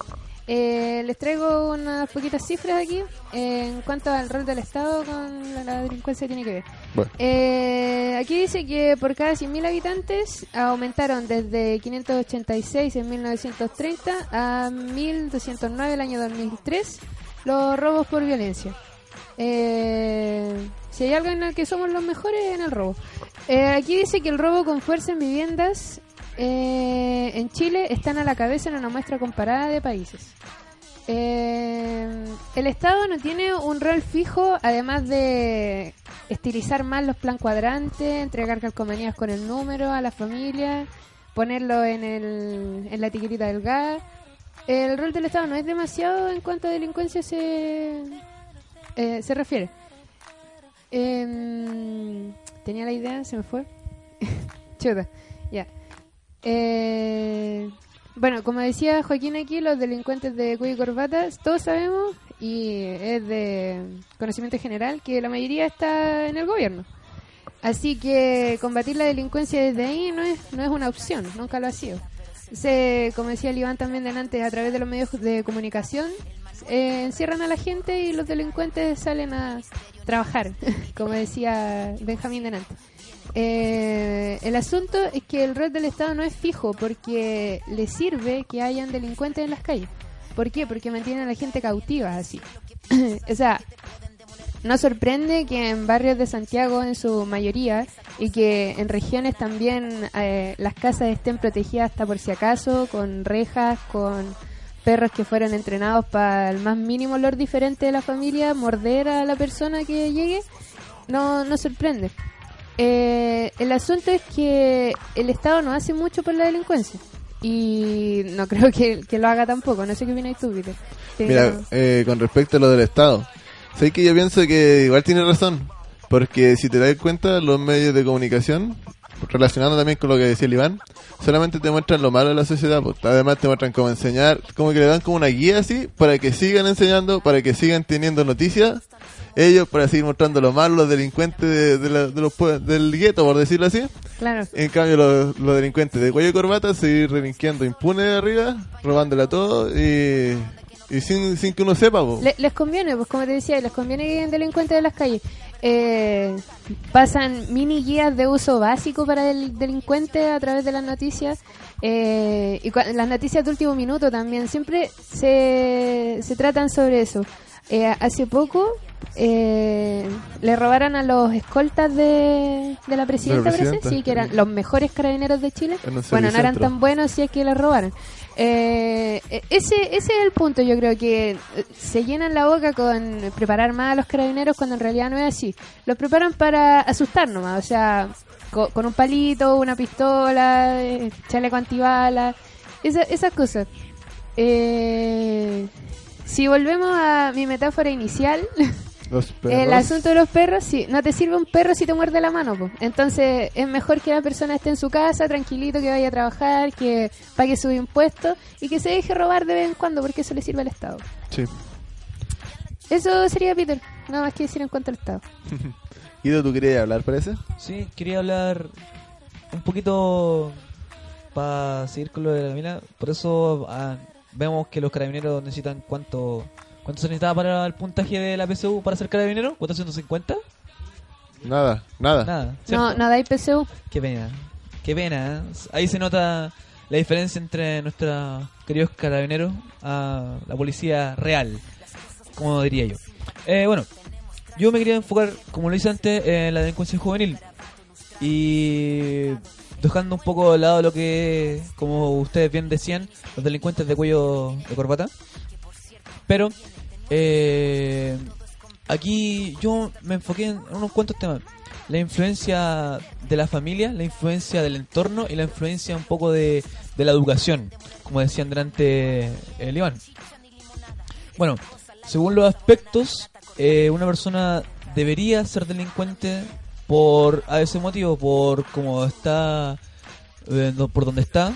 Eh, les traigo unas poquitas cifras aquí eh, en cuanto al rol del Estado con la, la delincuencia que tiene que ver. Bueno. Eh, aquí dice que por cada 100.000 habitantes aumentaron desde 586 en 1930 a 1.209 el año 2003 los robos por violencia. Eh, si hay algo en el que somos los mejores en el robo. Eh, aquí dice que el robo con fuerza en viviendas eh, en Chile están a la cabeza en una muestra comparada de países. Eh, el Estado no tiene un rol fijo, además de estilizar más los plan cuadrantes, entregar calcomanías con el número a las familias, ponerlo en, el, en la etiquetita del gas. El rol del Estado no es demasiado en cuanto a delincuencia se, eh, se refiere. Em, tenía la idea, se me fue. Chuta, ya. Eh, bueno, como decía Joaquín aquí, los delincuentes de cuello y corbata, todos sabemos, y es de conocimiento general, que la mayoría está en el gobierno. Así que combatir la delincuencia desde ahí no es, no es una opción, nunca lo ha sido. Se, como decía el Iván también delante, a través de los medios de comunicación, eh, encierran a la gente y los delincuentes salen a trabajar, como decía Benjamín delante. Eh, el asunto es que el rol del Estado no es fijo porque le sirve que hayan delincuentes en las calles. ¿Por qué? Porque mantienen a la gente cautiva así. o sea, no sorprende que en barrios de Santiago en su mayoría y que en regiones también eh, las casas estén protegidas hasta por si acaso, con rejas, con perros que fueron entrenados para el más mínimo olor diferente de la familia, morder a la persona que llegue, no, no sorprende. Eh, el asunto es que el Estado no hace mucho por la delincuencia y no creo que, que lo haga tampoco. No sé qué opinas tú, Peter. Mira, eh, con respecto a lo del Estado, sé que yo pienso que igual tiene razón, porque si te das cuenta, los medios de comunicación, relacionando también con lo que decía el Iván, solamente te muestran lo malo de la sociedad, pues, además te muestran cómo enseñar, como que le dan como una guía así, para que sigan enseñando, para que sigan teniendo noticias, ellos para seguir mostrando lo malo, los delincuentes de, de la- de los del gueto, por decirlo así. Claro. En cambio, los, los delincuentes de cuello y corbata seguir relinquiendo impune de arriba, robándole a todo y, y sin, sin que uno sepa. Le- les conviene, pues como te decía, les conviene que hayan delincuentes de las calles. Eh, pasan mini guías de uso básico para el delincuente a través de las noticias. eh, y las noticias de último minuto también siempre se, se tratan sobre eso. Eh, hace poco eh, le robaron a los escoltas de, de la presidenta, sí, que eran los mejores carabineros de Chile. Bueno, no eran tan buenos si es que les robaron. Eh, e- ese, ese es el punto, yo creo que eh, se llenan la boca con preparar más a los carabineros cuando en realidad no es así. Los preparan para asustar nomás, o sea, co- con, un palito, una pistola, eh, chaleco antibalas, esa- esas cosas. Eh, si volvemos a mi metáfora inicial, Los El asunto de los perros, sí, no te sirve un perro si te muerde la mano, po. Entonces es mejor que la persona esté en su casa, tranquilito, que vaya a trabajar, que pague sus impuestos y que se deje robar de vez en cuando, porque eso le sirve al Estado. Sí. Eso sería Peter, nada más que decir en cuanto al Estado. Guido, ¿tú querías hablar, parece? Sí, quería hablar un poquito para seguir con lo de la mina. Por eso ah, vemos que los carabineros necesitan cuánto cuánto se necesitaba para el puntaje de la PSU para ser carabinero, ¿450? Nada, nada. Nada. No, nada hay PSU. Qué pena, qué pena. ¿eh? Ahí se nota la diferencia entre nuestros queridos carabineros a la policía real, como diría yo. Eh, bueno, yo me quería enfocar, como lo hice antes, en la delincuencia juvenil. Y dejando un poco de lado lo que, como ustedes bien decían, los delincuentes de cuello de corbata. Pero eh, aquí yo me enfoqué en unos cuantos temas. La influencia de la familia, la influencia del entorno y la influencia un poco de, de la educación, como decían delante el Iván. Bueno, según los aspectos, eh, una persona debería ser delincuente por a ese motivo, por cómo está, eh, por donde está,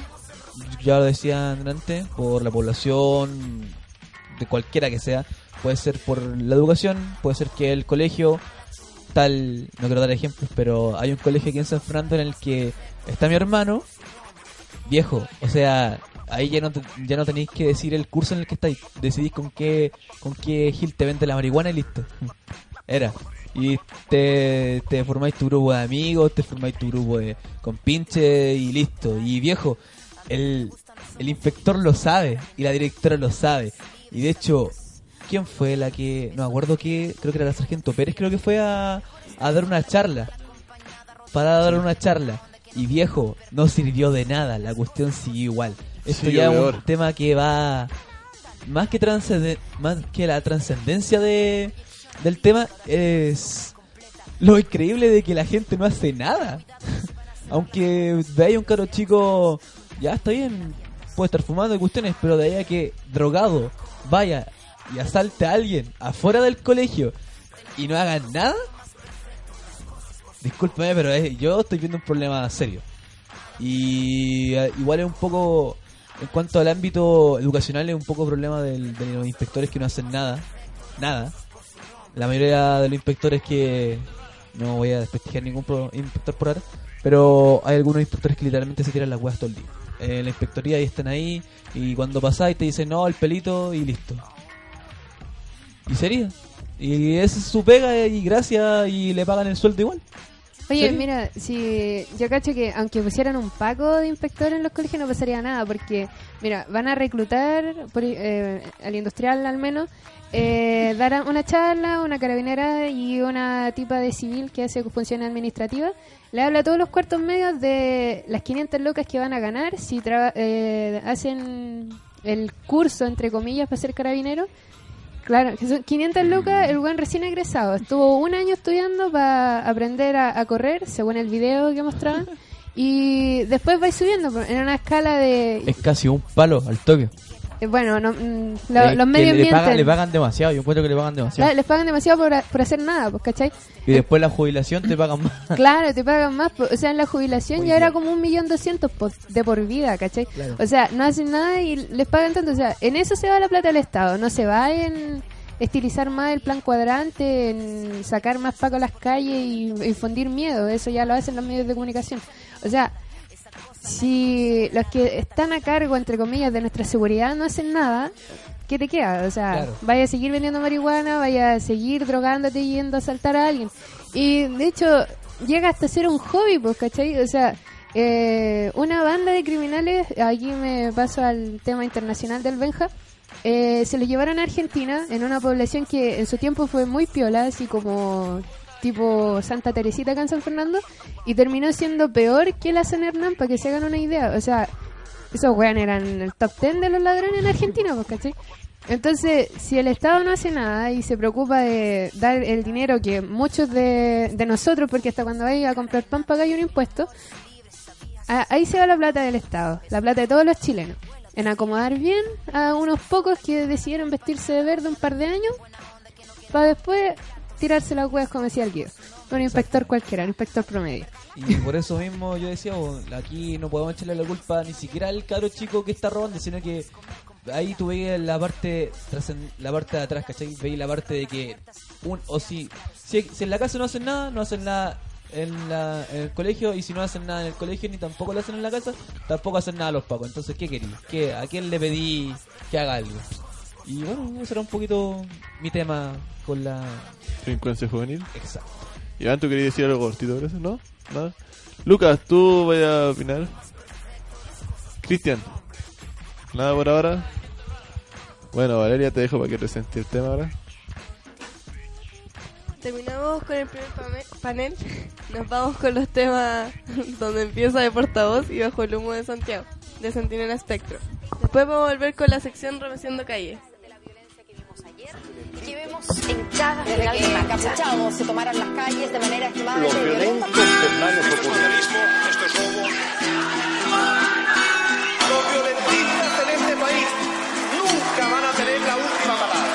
ya lo decían antes, por la población, de cualquiera que sea, puede ser por la educación, puede ser que el colegio, tal, no quiero dar ejemplos, pero hay un colegio aquí en San Fernando en el que está mi hermano, viejo, o sea, ahí ya no ya no tenéis que decir el curso en el que estáis, decidís con qué con qué Gil te vende la marihuana y listo. Era. Y te, te formáis tu grupo de amigos, te formáis tu grupo de compinche y listo. Y viejo, el, el inspector lo sabe y la directora lo sabe. Y de hecho, ¿quién fue la que, no me acuerdo que, creo que era la sargento Pérez, creo que fue a, a dar una charla? Para dar una charla. Y viejo, no sirvió de nada, la cuestión siguió igual. Esto Sí, ya es un tema que va más que más que la trascendencia de del tema es lo increíble de que la gente no hace nada. Aunque veáis un caro chico, ya está bien, puede estar fumando y cuestiones, pero de ahí a que drogado vaya y asalte a alguien afuera del colegio y no hagan nada, discúlpeme, pero es- yo estoy viendo un problema serio. Y eh, igual es un poco, en cuanto al ámbito educacional, es un poco problema del- de los inspectores que no hacen nada. Nada. La mayoría de los inspectores que... No voy a desprestigiar ningún inspector por ahora. Pero hay algunos inspectores que literalmente se tiran las huevas todo el día. En la inspectoría y están ahí. Y cuando pasáis te dicen no, el pelito y listo. Y sería. Y esa es su pega y gracias y le pagan el sueldo igual. Oye, mira, si yo cacho que aunque pusieran un paco de inspectores en los colegios no pasaría nada, porque, mira, van a reclutar, por, eh, al industrial al menos, eh, darán una charla, una carabinera y una tipa de civil que hace funciones administrativas. Le habla a todos los cuartos medios de las 500 locas que van a ganar si traba- eh, hacen el curso, entre comillas, para ser carabinero. Claro, que son 500 lucas, el buen recién egresado. Estuvo un año estudiando para aprender a, a correr, según el video que mostraban. Y después va subiendo en una escala de... Es casi un palo al toque. Eh, bueno, no, mm, lo- Eh, los que medios le, pagan, le pagan demasiado, yo encuentro que le pagan demasiado. Les pagan demasiado por, por hacer nada, pues, ¿cachai? Y después la jubilación te pagan más. Claro, te pagan más. po- O sea, en la jubilación ya era como un millón doscientos po- de por vida, ¿cachai? Claro. O sea, no hacen nada y les pagan tanto. O sea, en eso se va la plata del Estado. No se va en estilizar más el plan cuadrante, en sacar más paco a las calles y infundir miedo. Eso ya lo hacen los medios de comunicación. O sea, si los que están a cargo, entre comillas, de nuestra seguridad no hacen nada, ¿qué te queda? O sea, Claro. vaya a seguir vendiendo marihuana, vaya a seguir drogándote y yendo a asaltar a alguien. Y de hecho, llega hasta ser un hobby, pues, ¿cachai? O sea, eh, una banda de criminales, aquí me paso al tema internacional del Benja, eh, se los llevaron a Argentina en una población que en su tiempo fue muy piola, así como tipo Santa Teresita acá en San Fernando, y terminó siendo peor que la San Hernán, para que se hagan una idea. O sea, esos weón eran el top 10 de los ladrones en Argentina, pues, ¿cachai? Entonces, si el Estado no hace nada y se preocupa de dar el dinero que muchos de, nosotros, porque hasta cuando vais a comprar pan pagáis un impuesto, ahí se va la plata del Estado, la plata de todos los chilenos, en acomodar bien a unos pocos que decidieron vestirse de verde un par de años, para después tirarse las huevas como decía el Guido. Un inspector cualquiera, un inspector promedio. Y por eso mismo yo decía, bo, aquí no podemos echarle la culpa ni siquiera al cabro chico que está robando, sino que ahí tú veías la parte la parte de atrás, ¿cachai? Veías la parte de que un o si, si, si en la casa no hacen nada, no hacen nada en, la, en el colegio y si no hacen nada en el colegio ni tampoco lo hacen en la casa, tampoco hacen nada los pacos. Entonces, ¿qué querí? ¿Qué, ¿A quién le pedí que haga algo? Y bueno, ese era un poquito mi tema con la... Delincuencia juvenil. Exacto. Iván, ¿tú querías decir algo cortito por eso? ¿No? ¿Nada? Lucas, ¿tú vas a opinar? Cristian, ¿nada por ahora? Bueno, Valeria, te dejo para que presente el tema ahora. Terminamos con el primer panel. Nos vamos con los temas donde empieza de portavoz y bajo el humo de Santiago, de Sentinela Espectro. Después vamos a volver con la sección Remeciendo Calles. Que en cada final de marcha. encapuchados se tomaron las calles de manera Los extremadamente violenta. Esto es robo. Los violentistas en este país nunca van a tener la última palabra.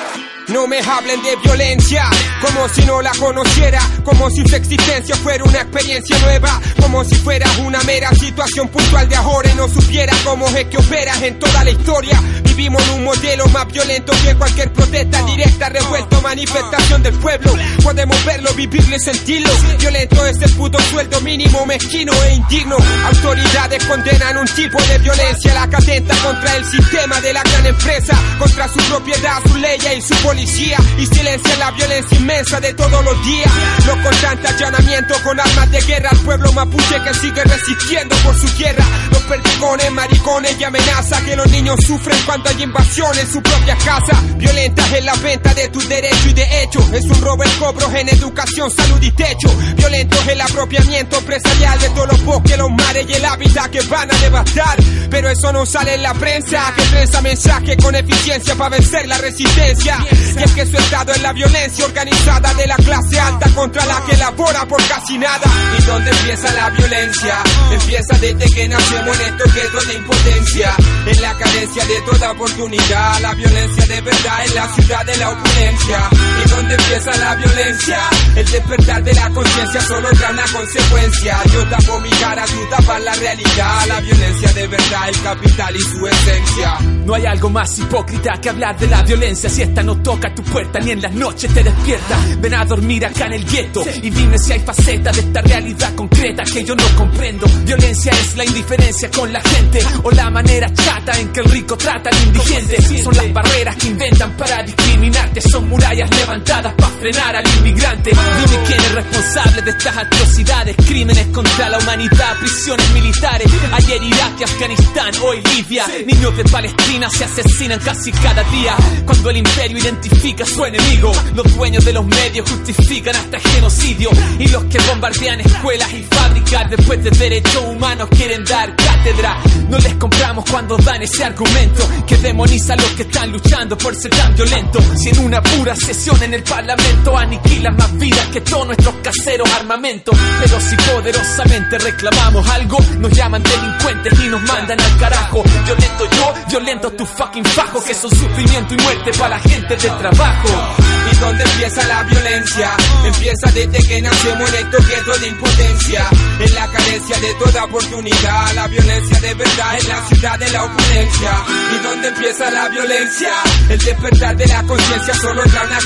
No me hablen de violencia, como si no la conociera, como si su existencia fuera una experiencia nueva, como si fuera una mera situación puntual de ahora y no supiera cómo es que operas en toda la historia. Vivimos en un modelo más violento que cualquier protesta directa, revuelto, manifestación del pueblo. Podemos verlo, vivirlo y sentirlo. Violento es el puto sueldo mínimo, mezquino e indigno. Autoridades condenan un tipo de violencia, la que atenta contra el sistema de la gran empresa, contra su propiedad, su ley y su policía. Y silencia la violencia inmensa de todos los días. Los constantes allanamientos con armas de guerra al pueblo mapuche que sigue resistiendo por su tierra. Los perdigones, maricones y amenaza que los niños sufren cuando hay invasión en su propia casa. Violentas en la venta de tus derechos y de hecho. Es un robo el cobro en educación, salud y techo. Violentos el apropiamiento empresarial de todos los bosques, los mares y el hábitat que van a devastar. Pero eso no sale en la prensa, que prensa mensaje con eficiencia para vencer la resistencia. Y es que su estado es la violencia organizada de la clase alta contra la que labora por casi nada. ¿Y dónde empieza la violencia? Empieza desde que nacemos en estos guetos de impotencia. En la carencia de toda oportunidad, la violencia de verdad en la ciudad de la opulencia. ¿Y dónde empieza la violencia? El despertar de la conciencia solo trae una consecuencia. Yo tapo mi cara, tú tapas la realidad. La violencia de verdad, el capital y su esencia. No hay algo más hipócrita que hablar de la violencia si esta no toca tu puerta ni en las noches te despierta. Ven a dormir acá en el gueto y dime si hay facetas de esta realidad concreta que yo no comprendo. Violencia es la indiferencia con la gente o la manera chata en que el rico trata al indigente. Son las barreras que inventan para discriminarte, son murallas levantadas para frenar al inmigrante. Dime quién es responsable de estas atrocidades, crímenes contra la humanidad, prisiones militares. Ayer Irak y Afganistán, hoy Libia. Niños de Palestina se asesinan casi cada día. Cuando el imperio identifica a su enemigo, los dueños de los medios justifican hasta el genocidio. Y los que bombardean escuelas y fábricas después de derechos humanos quieren dar cátedra. No les compramos cuando dan ese argumento que demoniza a los que están luchando por ser tan violentos. Si en una pura sesión en el parlamento aniquilan más vidas que todos nuestros caseros armamentos. Pero si poderosamente reclamamos algo, nos llaman delincuentes y nos mandan al carajo. Violento yo, violento tu fucking fajo, que son sufrimiento y muerte para la gente del trabajo. ¿Y dónde empieza la violencia? Empieza desde que nacemos en estos guetos de impotencia. En la carencia de toda oportunidad. La violencia de verdad en la ciudad de la opulencia. ¿Y dónde empieza la violencia? El despertar de la conciencia solo trae una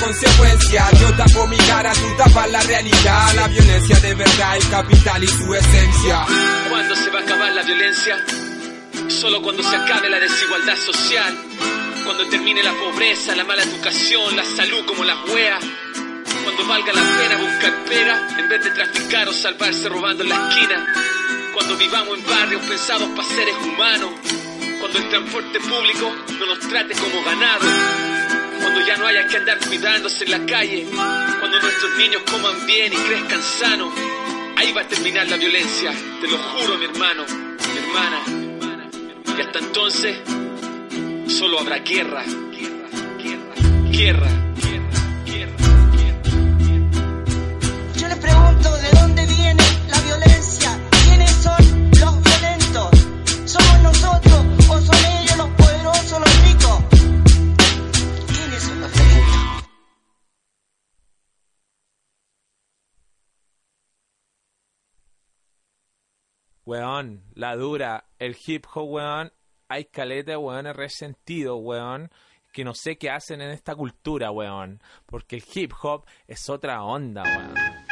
Yo tapo mi cara, tú tapas la realidad. La violencia de verdad, el capital y su esencia. ¿Cuándo se va a acabar la violencia? Solo cuando se acabe la desigualdad social, cuando termine la pobreza, la mala educación, la salud como las weas, cuando valga la pena buscar pega en vez de traficar o salvarse robando en la esquina, cuando vivamos en barrios pensados para seres humanos, cuando el transporte público no nos trate como ganado, cuando ya no haya que andar cuidándose en la calle, cuando nuestros niños coman bien y crezcan sanos, ahí va a terminar la violencia, te lo juro mi hermano, mi hermana. Y hasta entonces, solo habrá guerra. Guerra. Guerra. Yo weón, la dura, el hip hop, weón, hay caleta de weones resentidos, weón, que no sé qué hacen en esta cultura, weón, porque el hip hop es otra onda, weón.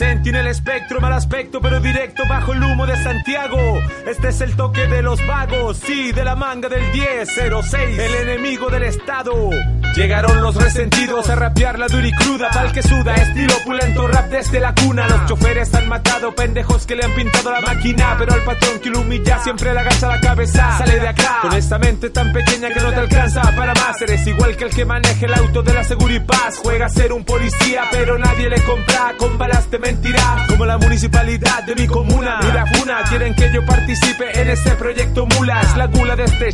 Sentí en el espectro, mal aspecto, pero directo bajo el humo de Santiago. Este es el toque de los vagos, sí, de la manga del 1006, el enemigo del Estado. Llegaron los resentidos a rapear la dura y cruda, pal que suda, estilo opulento, rap desde la cuna. Los choferes han matado pendejos que le han pintado la máquina, pero al patrón que lo humilla siempre le agacha la cabeza. Sale de acá, con esta mente tan pequeña que no te alcanza para más. Eres igual que el que maneja el auto de la seguridad. Juega a ser un policía, pero nadie le compra con balas de Como la municipalidad de mi comuna, y la funa. Quieren que yo participe en ese proyecto mulas. La gula de este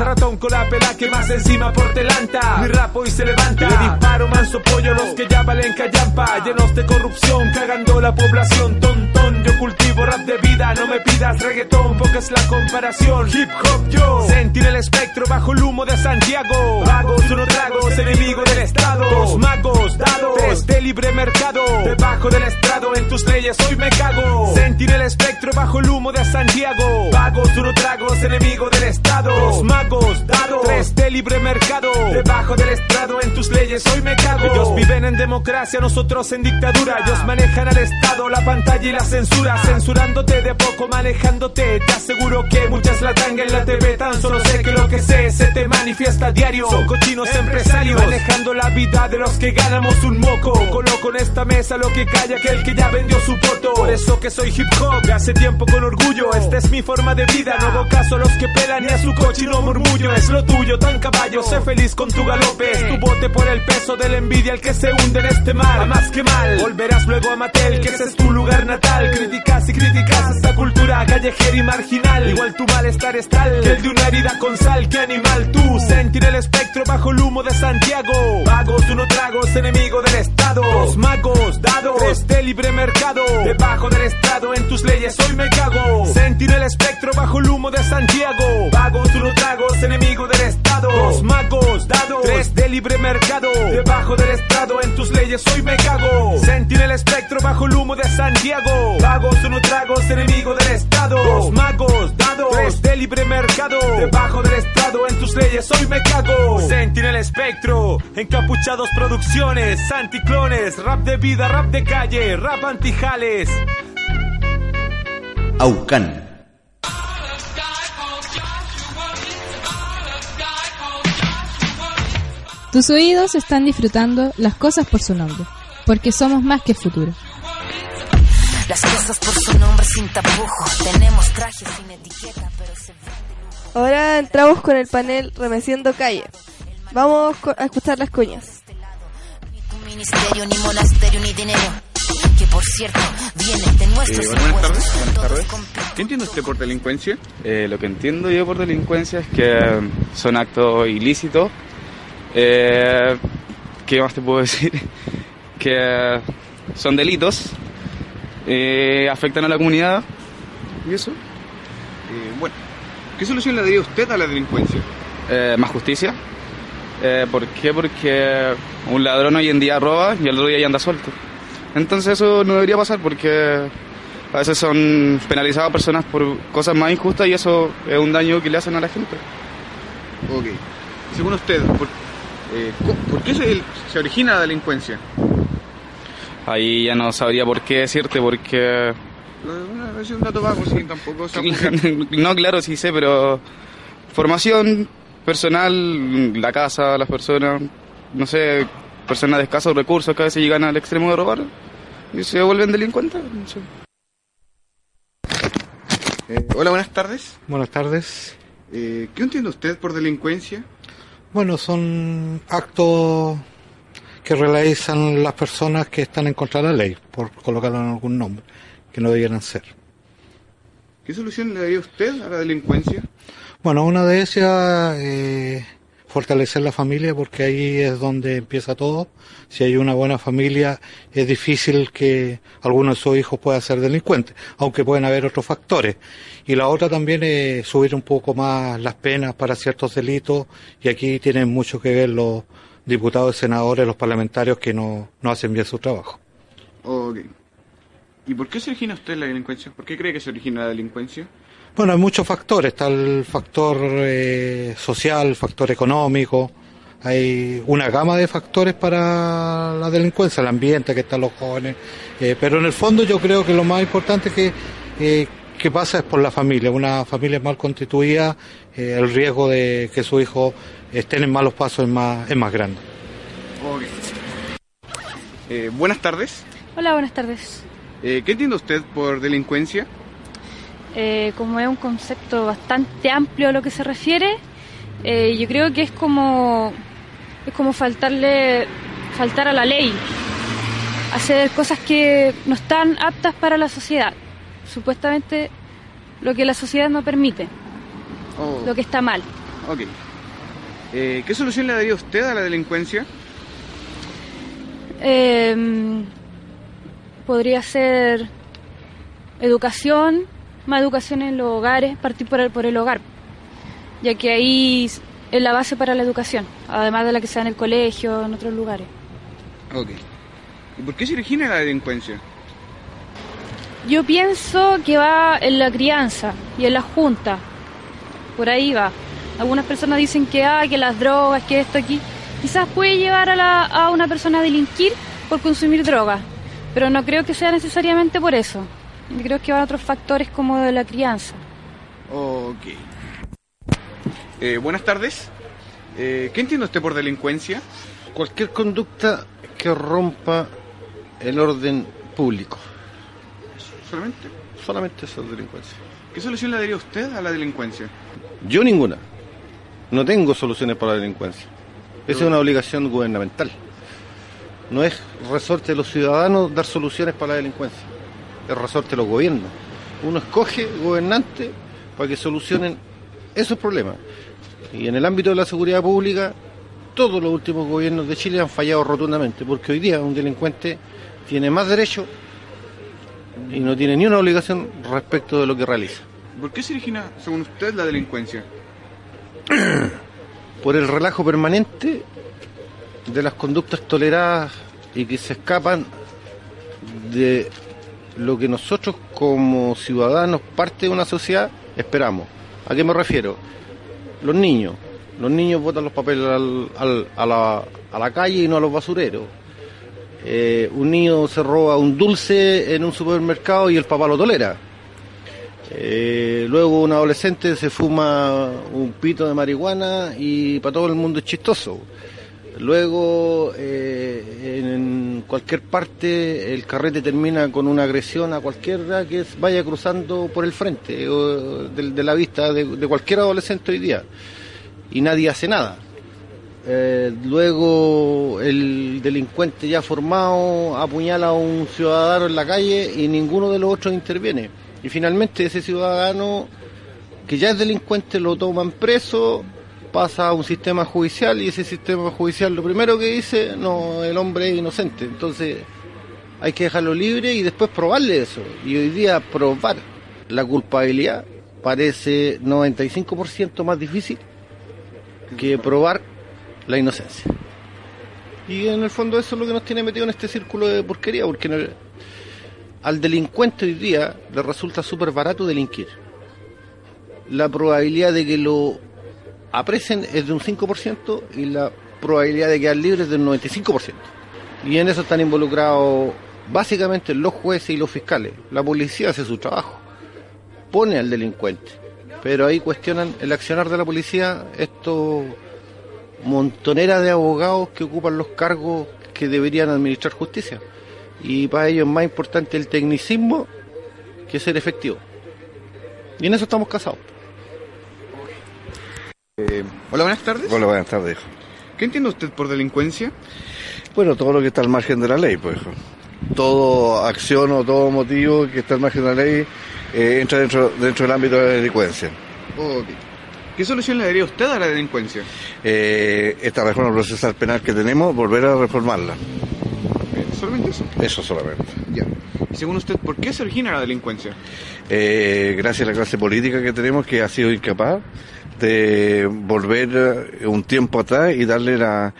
ratón con la pela que más encima por delanta. Mi rapo y se levanta. Le disparo manso pollo los que ya valen callampa. Llenos de corrupción, cagando la población. Tontón, yo cultivo rap de vida. No me pidas reggaetón, porque es la comparación. Hip hop yo, sentir el espectro bajo el humo de Santiago. Vagos, uno tragos, enemigo del Estado. Dos magos, dados, tres de libre mercado. Debajo del estrado, en tus leyes hoy me cago. Sentir el espectro bajo el humo de Santiago. Vagos, uno tragos, enemigo del Estado. Dos magos, dados, tres de libre mercado. Debajo del estrado, en tus leyes hoy me cago. Ellos viven en democracia, nosotros en dictadura. Ellos manejan al Estado, la pantalla y la censura. Censurándote de poco, manejándote. Te aseguro que muchas la tanga en la TV. Tan solo sé que lo que sé se te manifiesta a diario. Son cochinos empresarios, manejando la vida de los que ganamos un moco. Coloco en esta mesa lo que calla aquel que ya vendió su voto. Por eso que soy hip hop, hace tiempo con orgullo. Esta es mi forma de vida. No hago caso a los que pelan y a su cochino murmullo. Es lo tuyo, tan caballo. Sé feliz con tu galope. Es tu bote por el peso de la envidia el que se hunde en este mar. A más que mal, volverás luego a Matel, que ese es tu lugar natal. Criticas y criticas esta cultura callejera y marginal. Igual tu malestar es tal que el de una herida con sal. ¿Qué animal tú? Sentir el espectro bajo el humo de Santiago. Vagos, uno tragos, enemigo del Estado. Dos magos, dados, tres de libre mercado. Debajo del estrado, en tus leyes hoy me cago. Sentir el espectro bajo el humo de Santiago. Vagos, uno tragos, enemigo del Estado. Dos magos, dados, tres de libre mercado. Debajo del estrado, en tus leyes hoy me cago. Sentir el espectro bajo el humo de Santiago. Vagos, uno tragos, enemigo del Estado. Dos magos, dados, tres de libre mercado. Debajo del estrado, en tus leyes hoy me cago. Sentir el espectro, encapuchados producciones, anticlones, rap de vida, rap de calle, rap antijales. Aucán. Tus oídos están disfrutando las cosas por su nombre, porque somos más que futuro. Las cosas por su nombre sin tapujos. Tenemos trajes sin etiqueta, pero se Ahora entramos con el panel Remeciendo Calle. Vamos a escuchar las cuñas. ministerio, ni monasterio, ni dinero. Por cierto, viene de nuestros Eh, buenas tardes, buenas tardes. ¿Qué entiende usted por delincuencia? Eh, lo que entiendo yo por delincuencia es que eh, son actos ilícitos. Eh, ¿Qué más te puedo decir? que son delitos, eh, afectan a la comunidad y eso. Eh, bueno, ¿qué solución le daría usted a la delincuencia? Eh, más justicia. Eh, ¿Por qué? Porque un ladrón hoy en día roba y el otro día ya anda suelto. Entonces eso no debería pasar porque a veces son penalizadas personas por cosas más injustas y eso es un daño que le hacen a la gente. Ok. Según usted, ¿por, eh, ¿por qué se, se origina la delincuencia? Ahí ya no sabría por qué decirte porque... Es un dato vago, sí, tampoco no, claro, sí sé, pero formación personal, la casa, las personas, no sé, personas de escasos recursos que a veces llegan al extremo de robar y se vuelven delincuentes. no sé. Eh, hola, buenas tardes. Buenas tardes. Eh, ¿Qué entiende usted por delincuencia? Bueno, son actos que realizan las personas que están en contra de la ley, por colocarlo en algún nombre, que no debieran ser. ¿Qué solución le daría usted a la delincuencia? Bueno, una de ellas, eh, fortalecer la familia porque ahí es donde empieza todo. Si hay una buena familia, es difícil que alguno de sus hijos pueda ser delincuente, aunque pueden haber otros factores. Y la otra también es subir un poco más las penas para ciertos delitos y aquí tienen mucho que ver los diputados, senadores, los parlamentarios que no, no hacen bien su trabajo. Ok. ¿Y por qué se origina usted la delincuencia? ¿Por qué cree que se origina la delincuencia? Bueno, hay muchos factores. Está el factor eh, social, el factor económico. Hay una gama de factores para la delincuencia, el ambiente que están los jóvenes. Eh, pero en el fondo yo creo que lo más importante que, eh, que pasa es por la familia. Una familia mal constituida, eh, el riesgo de que su hijo estén en malos pasos es más, es más grande. Ok. Eh, buenas tardes. Hola, buenas tardes. Eh, ¿Qué entiende usted por delincuencia? Eh, como es un concepto bastante amplio a lo que se refiere, eh, yo creo que es como es como faltarle faltar a la ley, hacer cosas que no están aptas para la sociedad, supuestamente lo que la sociedad no permite, Oh, lo que está mal. ok. Eh, ¿Qué solución le daría usted a la delincuencia? Eh, podría ser educación, más educación en los hogares, partir por el, por el hogar, ya que ahí es la base para la educación, además de la que se da en el colegio, en otros lugares. Ok. ¿Y por qué se origina la delincuencia? Yo pienso que va en la crianza y en la junta, por ahí va. Algunas personas dicen que, ah, que las drogas, que esto aquí, quizás puede llevar a, la- a una persona a delinquir por consumir drogas, pero no creo que sea necesariamente por eso. Yo creo que van otros factores como de la crianza. Ok. Eh, buenas tardes. Eh, ¿Qué entiende usted por delincuencia? Cualquier conducta que rompa el orden público. ¿Solamente? Solamente eso es delincuencia. ¿Qué solución le daría usted a la delincuencia? Yo ninguna. No tengo soluciones para la delincuencia. Esa es una obligación gubernamental. No es resorte de los ciudadanos dar soluciones para la delincuencia. Es resorte de los gobiernos. Uno escoge gobernantes para que solucionen esos problemas. Y en el ámbito de la seguridad pública, todos los últimos gobiernos de Chile han fallado rotundamente, porque hoy día un delincuente tiene más derechos y no tiene ni una obligación respecto de lo que realiza. ¿Por qué se origina, según usted, la delincuencia? por el relajo permanente de las conductas toleradas y que se escapan de lo que nosotros como ciudadanos, parte de una sociedad, esperamos. ¿A qué me refiero? Los niños. Los niños botan los papeles a la calle y no a los basureros. Eh, un niño se roba un dulce en un supermercado y el papá lo tolera. Eh, luego un adolescente se fuma un pito de marihuana y para todo el mundo es chistoso. Luego eh, en cualquier parte el carrete termina con una agresión a cualquiera que vaya cruzando por el frente o de, la vista de, de cualquier adolescente hoy día y nadie hace nada. Eh, luego el delincuente ya formado apuñala a un ciudadano en la calle y ninguno de los otros interviene. Y finalmente ese ciudadano que ya es delincuente lo toman preso, pasa a un sistema judicial y ese sistema judicial lo primero que dice, no, el hombre es inocente. Entonces hay que dejarlo libre y después probarle eso. Y hoy día probar la culpabilidad parece 95% más difícil que probar la inocencia. Y en el fondo eso es lo que nos tiene metido en este círculo de porquería, porque al delincuente hoy día le resulta súper barato delinquir. La probabilidad de que lo apresen es de un 5% y la probabilidad de quedar libre es del 95%. Y en eso están involucrados básicamente los jueces y los fiscales. La policía hace su trabajo, pone al delincuente, pero ahí cuestionan el accionar de la policía estos montonera de abogados que ocupan los cargos que deberían administrar justicia. Y para ellos es más importante el tecnicismo que ser efectivo. Y en eso estamos casados. Eh, hola, buenas tardes. Hola, buenas tardes. ¿Qué entiende usted por delincuencia? Bueno, todo lo que está al margen de la ley, pues. hijo. Todo acción o todo motivo que está al margen de la ley eh, entra dentro, dentro del ámbito de la delincuencia. Ok. ¿Qué solución le daría usted a la delincuencia? Eh, esta reforma procesal penal que tenemos, volver a reformarla. ¿Solamente eso? Eso solamente. Ya. Y según usted, ¿por qué se origina la delincuencia? Eh, gracias a la clase política que tenemos que ha sido incapaz de volver eh, un tiempo atrás y darle la,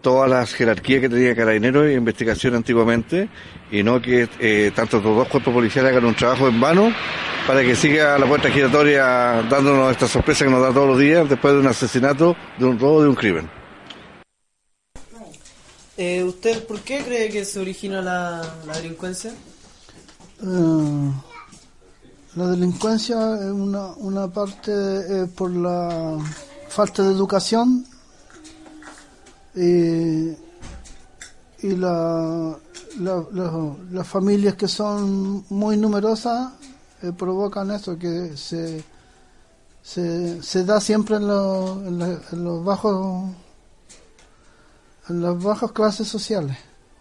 todas las jerarquías que tenía Carabineros e investigación antiguamente y no que eh, tanto los dos cuerpos policiales hagan un trabajo en vano para que siga la puerta giratoria dándonos esta sorpresa que nos da todos los días después de un asesinato, de un robo, de un crimen. Eh, ¿Usted por qué cree que se origina la, la delincuencia? Eh, la delincuencia es una, una parte eh, por la falta de educación y, y la, la- la- las familias que son muy numerosas eh, provocan eso, que se, se, se da siempre en, los- en en los bajos en las bajas clases sociales,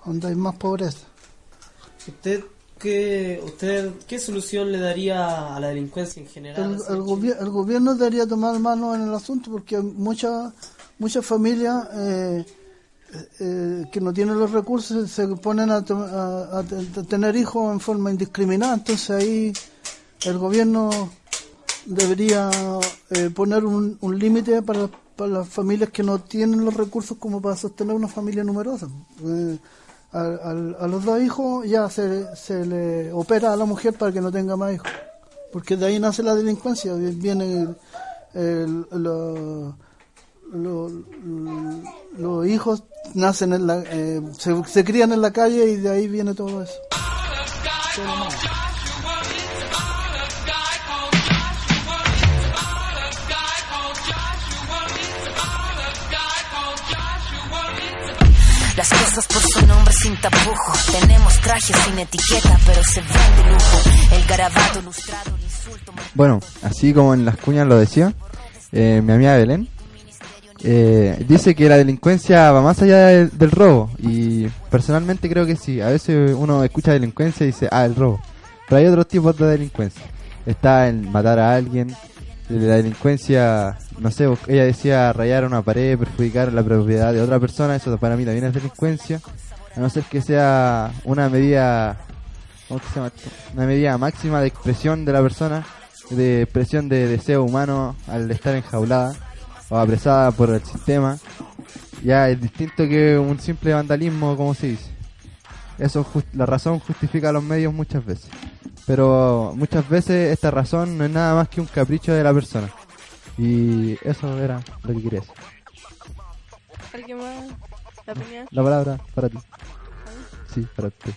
donde hay más pobreza. ¿Usted qué, usted, ¿Qué solución le daría a la delincuencia en general? el, el, el gobierno debería tomar mano en el asunto porque muchas muchas familias eh, eh, que no tienen los recursos se ponen a, a- a te- a tener hijos en forma indiscriminada entonces ahí el gobierno debería eh, poner un, un límite para, para las familias que no tienen los recursos como para sostener una familia numerosa Al- a, los dos hijos ya se, se le opera a la mujer para que no tenga más hijos. Porque de ahí nace la delincuencia viene el- el- lo- lo- lo- los hijos nacen en la eh, se, se crían en la calle y de ahí viene todo eso. Todo lo Bueno, así como en las cuñas lo decía, eh, mi amiga Belén, eh, dice que la delincuencia va más allá del, del robo. Y personalmente creo que sí. A veces uno escucha delincuencia y dice, ah, el robo. Pero hay otros tipos de delincuencia. Está el matar a alguien, la delincuencia, no sé, ella decía rayar una pared, perjudicar la propiedad de otra persona, eso para mí también es delincuencia. A no ser que sea una medida ¿cómo se llama? Una medida máxima de expresión de la persona, de expresión de deseo humano al estar enjaulada o apresada por el sistema. Ya es distinto que un simple vandalismo, como se dice. Eso la razón justifica a los medios muchas veces. Pero muchas veces esta razón no es nada más que un capricho de la persona. Y eso era lo que quería decir. ¿Alguien más? ¿La opinión? La palabra para ti. Sí, para ti.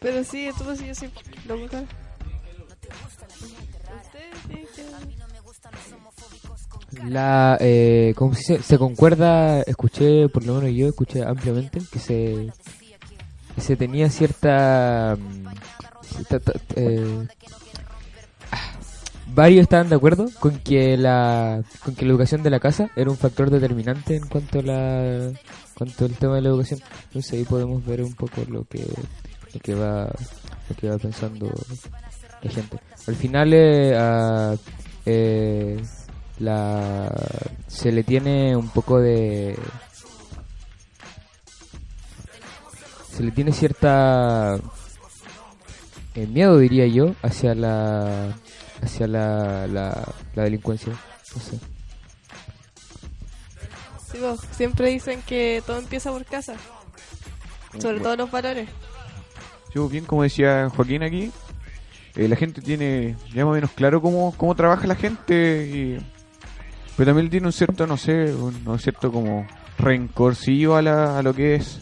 Pero sí, esto pues yo sí lo mejor. La, eh, como se, dice? se concuerda, escuché, por lo menos yo escuché ampliamente, que se, que se tenía cierta... mm, cierta- ta- eh, ah, varios estaban de acuerdo con que la con que la educación de la casa era un factor determinante en cuanto a la cuanto al tema de la educación. Entonces ahí podemos ver un poco lo que lo que va lo que va pensando la gente. Al final eh, eh, la se le tiene un poco de se le tiene cierta eh, miedo diría yo hacia la hacia la, la, la delincuencia no sé Sí, vos, siempre dicen que todo empieza por casa. Sobre todo los valores. Yo, bien como decía Joaquín aquí, eh, la gente tiene ya más o menos claro cómo, cómo trabaja la gente, y, pero también tiene un cierto, no sé, un, un cierto como rencorcillo a, la, a lo que es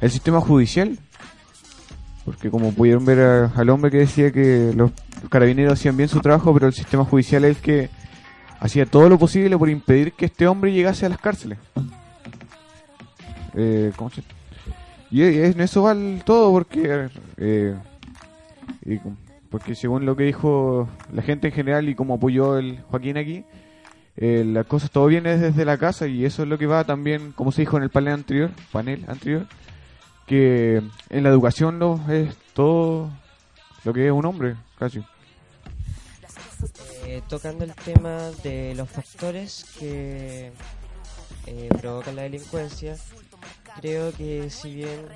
el sistema judicial. Porque como pudieron ver a- al hombre que decía que los carabineros hacían bien su trabajo, pero el sistema judicial es el que hacía todo lo posible por impedir que este hombre llegase a las cárceles. Eh, ¿cómo y en eso va todo porque eh, y porque según lo que dijo la gente en general y como apoyó el Joaquín aquí eh, las cosas todo viene desde la casa y eso es lo que va también como se dijo en el panel anterior panel anterior que en la educación lo es todo lo que es un hombre casi. Eh, tocando el tema de los factores que eh, provocan la delincuencia, creo que si bien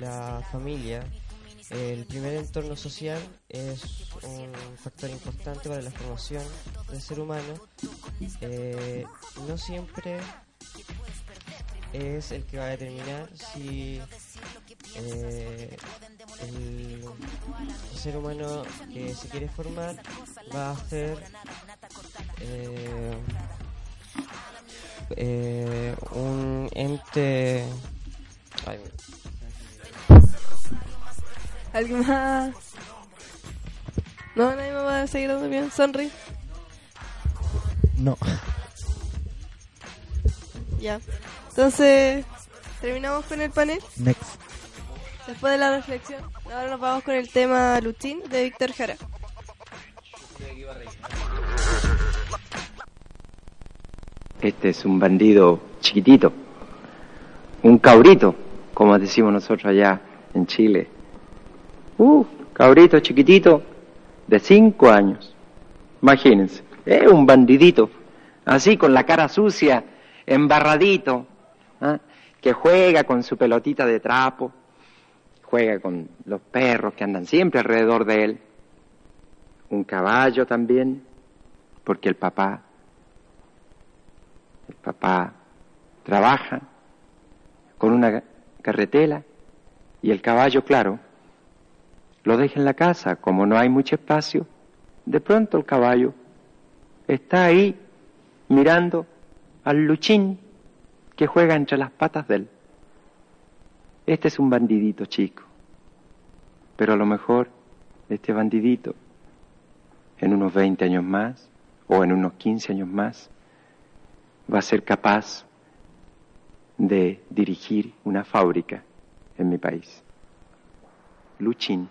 la familia, el primer entorno social es un factor importante para la formación del ser humano, eh, no siempre es el que va a determinar si eh, el, ser humano que se quiere formar va a ser eh, eh, un ente ay, ¿Alguien más? No, nadie me va a seguir dando bien. Sonri. No. Ya. Entonces, terminamos con el panel. Next. Después de la reflexión, ahora nos vamos con el tema Luchín de Víctor Jara. Este es un bandido chiquitito, un cabrito, como decimos nosotros allá en Chile. Uh, cabrito chiquitito de cinco años. Imagínense, es un bandidito, así con la cara sucia, embarradito, ¿ah? que juega con su pelotita de trapo, juega con los perros que andan siempre alrededor de él, un caballo también, porque el papá el papá trabaja con una carretela y el caballo, claro, lo deja en la casa. Como no hay mucho espacio, de pronto el caballo está ahí mirando al luchín que juega entre las patas de él. Este es un bandidito chico, pero a lo mejor este bandidito en unos 20 años más o en unos 15 años más va a ser capaz de dirigir una fábrica en mi país. Luchín.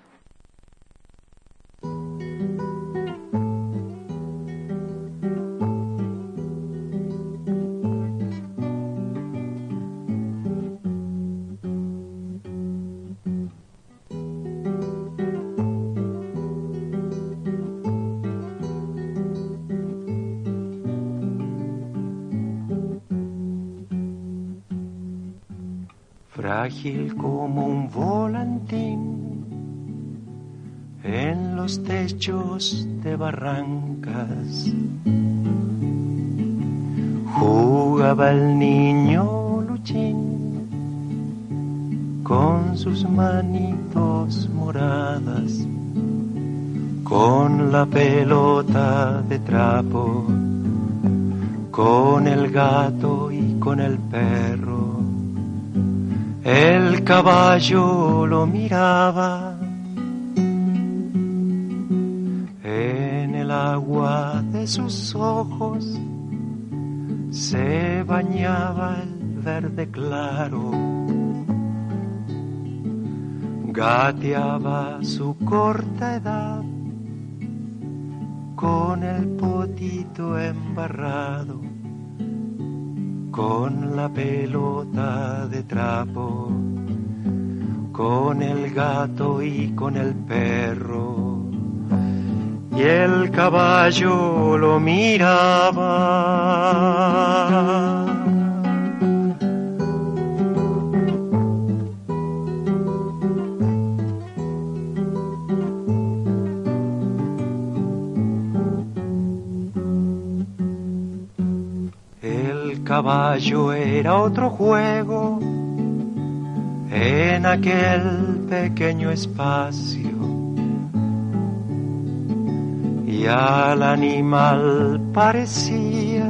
Como un volantín en los techos de barrancas. Jugaba el niño Luchín con sus manitos moradas, con la pelota de trapo, con el gato y con el perro. El caballo lo miraba en el agua de sus ojos. Se bañaba el verde claro. Gateaba su corta edad con el potito embarrado con la pelota de trapo, con el gato y con el perro. Y el caballo lo miraba. Caballo era otro juego. En aquel pequeño espacio. Y al animal parecía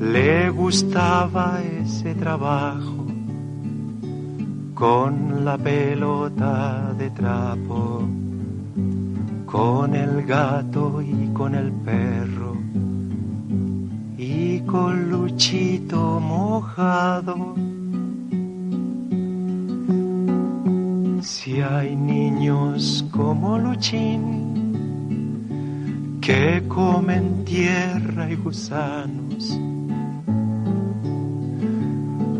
le gustaba ese trabajo. Con la pelota de trapo, con el gato y con el perro y con Luchito mojado. Si hay niños como Luchín que comen tierra y gusanos,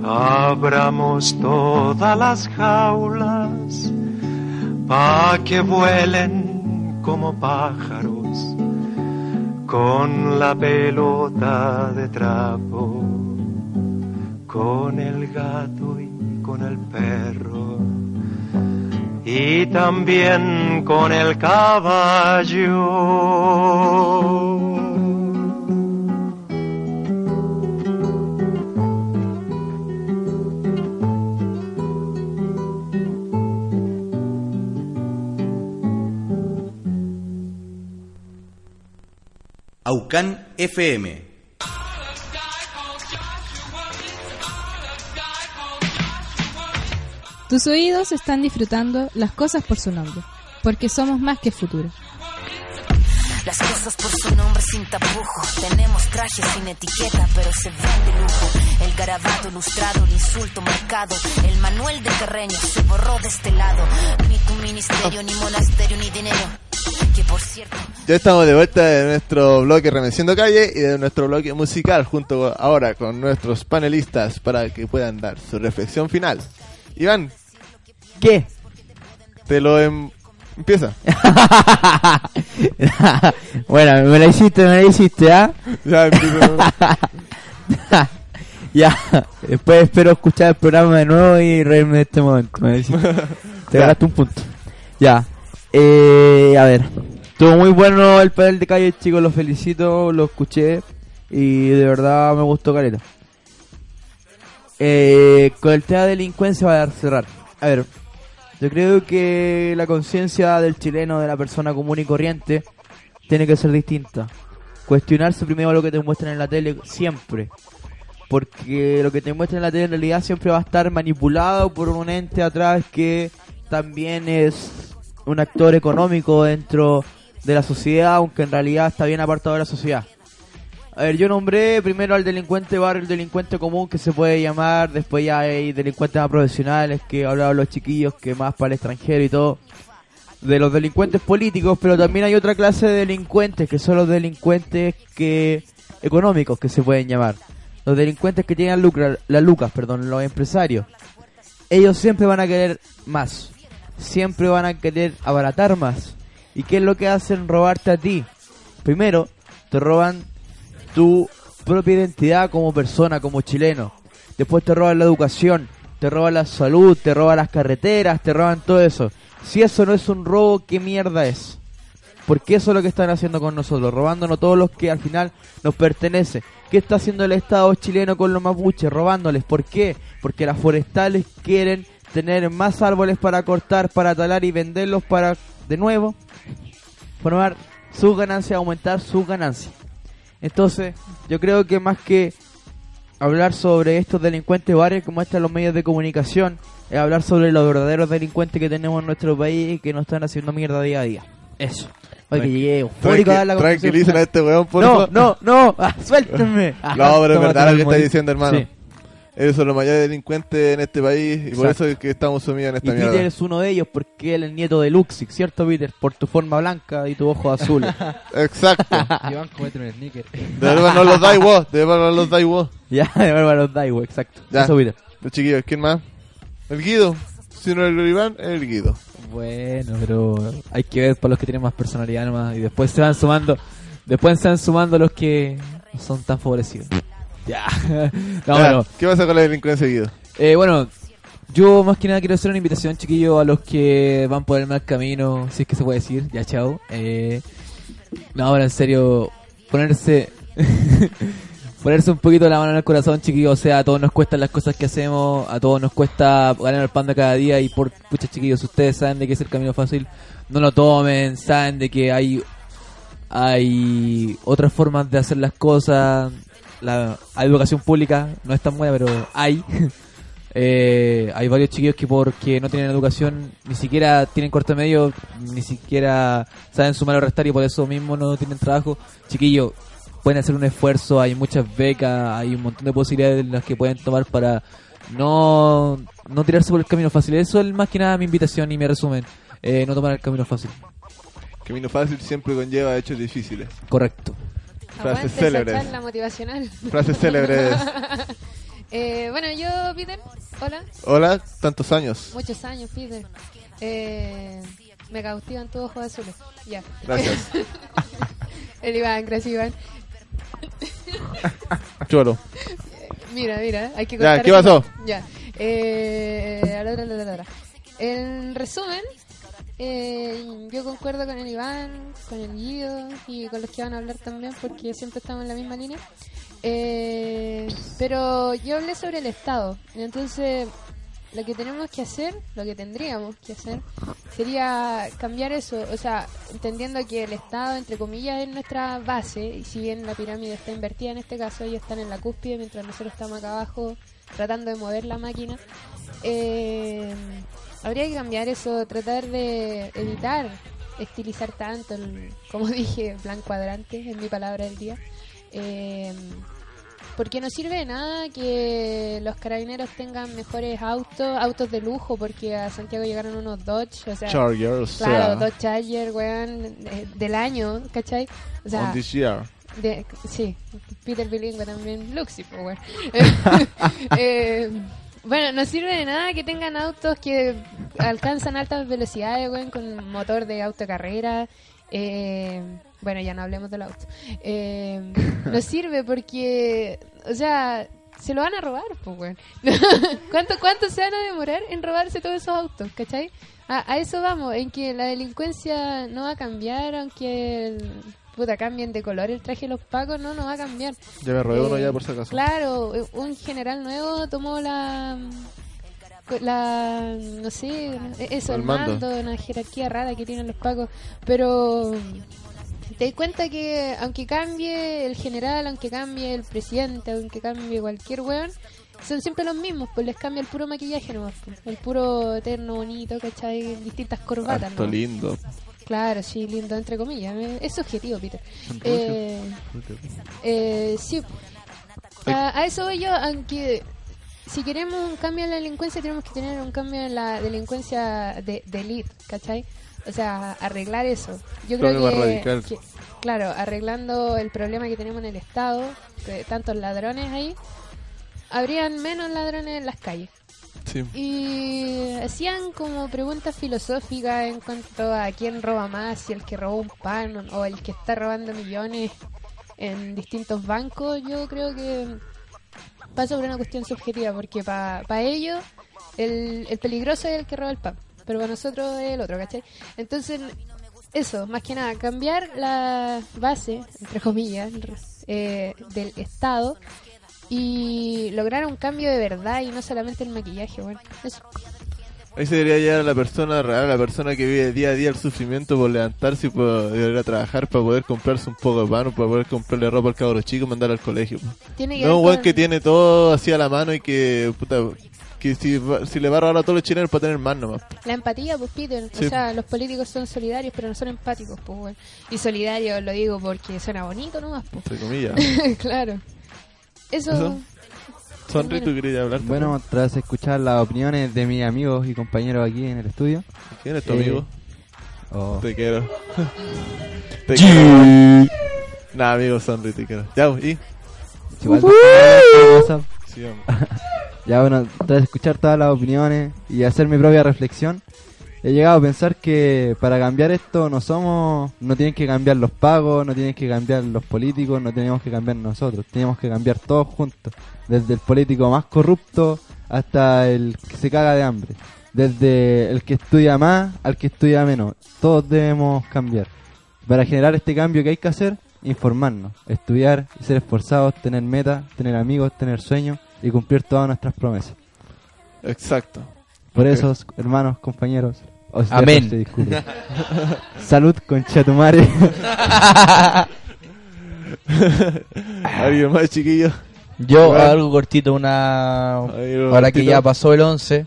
abramos todas las jaulas pa' que vuelen como pájaros con la pelota de trapo, con el gato y con el perro, y también con el caballo. Aucán FM. Tus oídos están disfrutando las cosas por su nombre, porque somos más que futuro. Las cosas por su nombre sin tapujos. Tenemos trajes sin etiqueta, pero se ven de lujo. El garabato ilustrado, el insulto marcado. El manual de Carreño se borró de este lado. Ni tu ministerio, ni monasterio, ni dinero. Que por cierto, Ya estamos de vuelta de nuestro bloque Remenciendo Calle y de nuestro bloque musical junto ahora con nuestros panelistas para que puedan dar su reflexión final. Iván. ¿Qué? Te lo em- empieza. bueno, me la hiciste, me la hiciste, ¿ah? Ya, ya, después espero escuchar el programa de nuevo y reírme de este momento. Me. Te ganaste un punto. Ya, eh, a ver. Estuvo muy bueno el panel de calle, chicos, los felicito, lo escuché y de verdad me gustó careta. Eh, con el tema de delincuencia va a cerrar. A ver, yo creo que la conciencia del chileno, de la persona común y corriente, tiene que ser distinta. Cuestionarse primero lo que te muestran en la tele siempre. Porque lo que te muestran en la tele en realidad siempre va a estar manipulado por un ente atrás que también es un actor económico dentro de la sociedad, aunque en realidad está bien apartado de la sociedad. A ver, yo nombré primero al delincuente barrio, el delincuente común que se puede llamar, después ya hay delincuentes más profesionales que hablaban los chiquillos que más para el extranjero y todo. De los delincuentes políticos, pero también hay otra clase de delincuentes que son los delincuentes que económicos que se pueden llamar. Los delincuentes que tienen lucra, las lucas, perdón, los empresarios. Ellos siempre van a querer más. Siempre van a querer abaratar más. ¿Y qué es lo que hacen? Robarte a ti. Primero, te roban tu propia identidad como persona, como chileno. Después te roban la educación, te roban la salud, te roban las carreteras, te roban todo eso. Si eso no es un robo, ¿qué mierda es? Porque eso es lo que están haciendo con nosotros, robándonos todos los que al final nos pertenece. ¿Qué está haciendo el Estado chileno con los mapuches? Robándoles. ¿Por qué? Porque las forestales quieren tener más árboles para cortar, para talar y venderlos para, de nuevo, formar sus ganancias, aumentar sus ganancias. Entonces, yo creo que más que hablar sobre estos delincuentes barrios que muestran los medios de comunicación, es hablar sobre los verdaderos delincuentes que tenemos en nuestro país y que nos están haciendo mierda día a día. Eso. Oye, que llegué eufórico a dar la a este weón, por No, favor. no, no, ah, suéltenme. No, pero es verdad lo que estás diciendo, hermano. Sí. Esos son los mayores delincuentes en este país y por Exacto. eso es que estamos sumidos en Y esta Peter mierda. es uno de ellos porque él es el nieto de Luxig, ¿cierto, Peter? Por tu forma blanca y tu ojo azul. Exacto. Iván, comete un sneaker. Devuélvanos los Daiwo, devuélvanos los Daiwo. Ya, devuélvanos los Daiwo, exacto. Ya. Eso, Peter. Los chiquillos, ¿quién más? El Guido. Si no es el Iván, es el Guido. Bueno, pero hay que ver por los que tienen más personalidad nomás. Y después se van sumando. Después se van sumando los que no son tan favorecidos. Ya. no, Ya, bueno. ¿Qué pasa con la delincuencia, Guido? Eh, bueno, yo más que nada quiero hacer una invitación, chiquillos, a los que van por el mal camino, si es que se puede decir. Ya, chao. Eh, no, ahora en serio, ponerse. Ponerse un poquito la mano en el corazón, chiquillos. O sea, a todos nos cuestan las cosas que hacemos, a todos nos cuesta ganar el pan de cada día. Y por, pucha, chiquillos, ustedes saben de que es el camino fácil, no lo tomen. Saben de que hay, hay otras formas de hacer las cosas. La, la educación pública no es tan buena, pero hay. Eh, hay varios chiquillos que porque no tienen educación, ni siquiera tienen corte medio, ni siquiera saben sumar o restar y por eso mismo no tienen trabajo. Chiquillos, pueden hacer un esfuerzo, hay muchas becas, hay un montón de posibilidades en las que pueden tomar para no, no tirarse por el camino fácil. Eso es más que nada mi invitación y mi resumen. Eh, no tomar el camino fácil. Camino fácil siempre conlleva hechos difíciles. Correcto. Frases célebres. esa charla motivacional. Frases célebres. Eh, bueno, yo, Peter, hola. Hola, tantos años. Muchos años, Peter. Eh, me cautivan tus ojos azules. Ya. Gracias. El Iván, gracias Iván. Cholo. Mira, mira, hay que Ya, ¿qué eso. pasó? Ya. Eh. En resumen, eh, yo concuerdo con el Iván, con el Guido y con los que van a hablar también porque siempre estamos en la misma línea. Eh, pero yo hablé sobre el Estado. Entonces, lo que tenemos que hacer, lo que tendríamos que hacer, sería cambiar eso. O sea, entendiendo que el Estado, entre comillas, es nuestra base, y si bien la pirámide está invertida en este caso, ellos están en la cúspide, mientras nosotros estamos acá abajo tratando de mover la máquina. Eh, habría que cambiar eso, tratar de evitar estilizar tanto, el, como dije, plan cuadrante, es mi palabra del día. Eh, porque no sirve de nada que los carabineros tengan mejores autos, autos de lujo, porque a Santiago llegaron unos Dodge, o sea, Charger, o sea. claro, Dodge Charger, weón, eh, del año, ¿cachai? O sea, On this year. de- sí, Peter Bilingüe también, Luxi, pues, weón. Eh, bueno, no sirve de nada que tengan autos que alcanzan altas velocidades, weón, con motor de autocarrera. Eh, bueno, ya no hablemos del auto. Eh, no sirve porque, o sea, se lo van a robar, pues, weón. ¿Cuánto, ¿Cuánto se van a demorar en robarse todos esos autos, cachai? A, a eso vamos, en que la delincuencia no va a cambiar, aunque el- puta cambien de color el traje de los pacos, no, no va a cambiar. Ya me robé uno Eh, ya por si acaso. Claro, eh, un general nuevo tomó la la no sé eso el El mando. mando una jerarquía rara que tienen los pacos pero te das cuenta que aunque cambie el general aunque cambie el presidente aunque cambie cualquier weón son siempre los mismos pues les cambia el puro maquillaje nomás pues. el puro eterno bonito ¿cachai? distintas corbatas Harto ¿no? lindo. Claro, sí, lindo, entre comillas. eh, Es subjetivo, Peter. Eh, eh, sí. A, a eso voy yo, aunque si queremos un cambio en la delincuencia, tenemos que tener un cambio en la delincuencia de, de elite, ¿cachai? O sea, arreglar eso. Yo creo que, que- claro, arreglando el problema que tenemos en el Estado, de tantos ladrones ahí, habrían menos ladrones en las calles. Y hacían como preguntas filosóficas en cuanto a quién roba más, si el que robó un pan o el que está robando millones en distintos bancos. Yo creo que pasa por una cuestión subjetiva, porque para ellos el, el peligroso es el que roba el pan, pero para nosotros es el otro, ¿cachai? Entonces, eso, más que nada, cambiar la base, entre comillas, eh, del Estado y lograr un cambio de verdad y no solamente el maquillaje, bueno, eso. Ahí se debería llegar a la persona real, a la persona que vive día a día el sufrimiento por levantarse y por ir a trabajar para poder comprarse un poco de pan, para poder comprarle ropa al cabro chico y mandar al colegio. Tiene que No un weón con- que tiene todo así a la mano y que, puta, que si, si le va a robar a todos los chilenos para tener más nomás. La empatía, pues Peter, Sí. o sea, los políticos son solidarios, pero no son empáticos, pues bueno. Y solidarios lo digo porque suena bonito nomás, pues. Entre comillas. claro. Eso, Eso. Sonri, ¿tú querías hablar? también? Bueno, tras escuchar las opiniones de mis amigos y compañeros aquí en el estudio. ¿Quién es tu eh, amigo? oh, Te quiero. te quiero. Nah, amigo, Sonri, te quiero. Ya, y. Sí, ya bueno, tras escuchar todas las opiniones y hacer mi propia reflexión, he llegado a pensar que para cambiar esto no somos, no tienen que cambiar los pagos, no tienen que cambiar los políticos, no tenemos que cambiar nosotros, tenemos que cambiar todos juntos, desde el político más corrupto hasta el que se caga de hambre, desde el que estudia más al que estudia menos, todos debemos cambiar. Para generar este cambio que hay que hacer, informarnos, estudiar ser esforzados, tener metas, tener amigos, tener sueños y cumplir todas nuestras promesas. Exacto. Por eso, hermanos, compañeros, os Amén. este. Salud con Chatumare. ¿Alguien más, chiquillo? Yo Bueno. algo cortito, una Algo ahora que ya pasó el 11,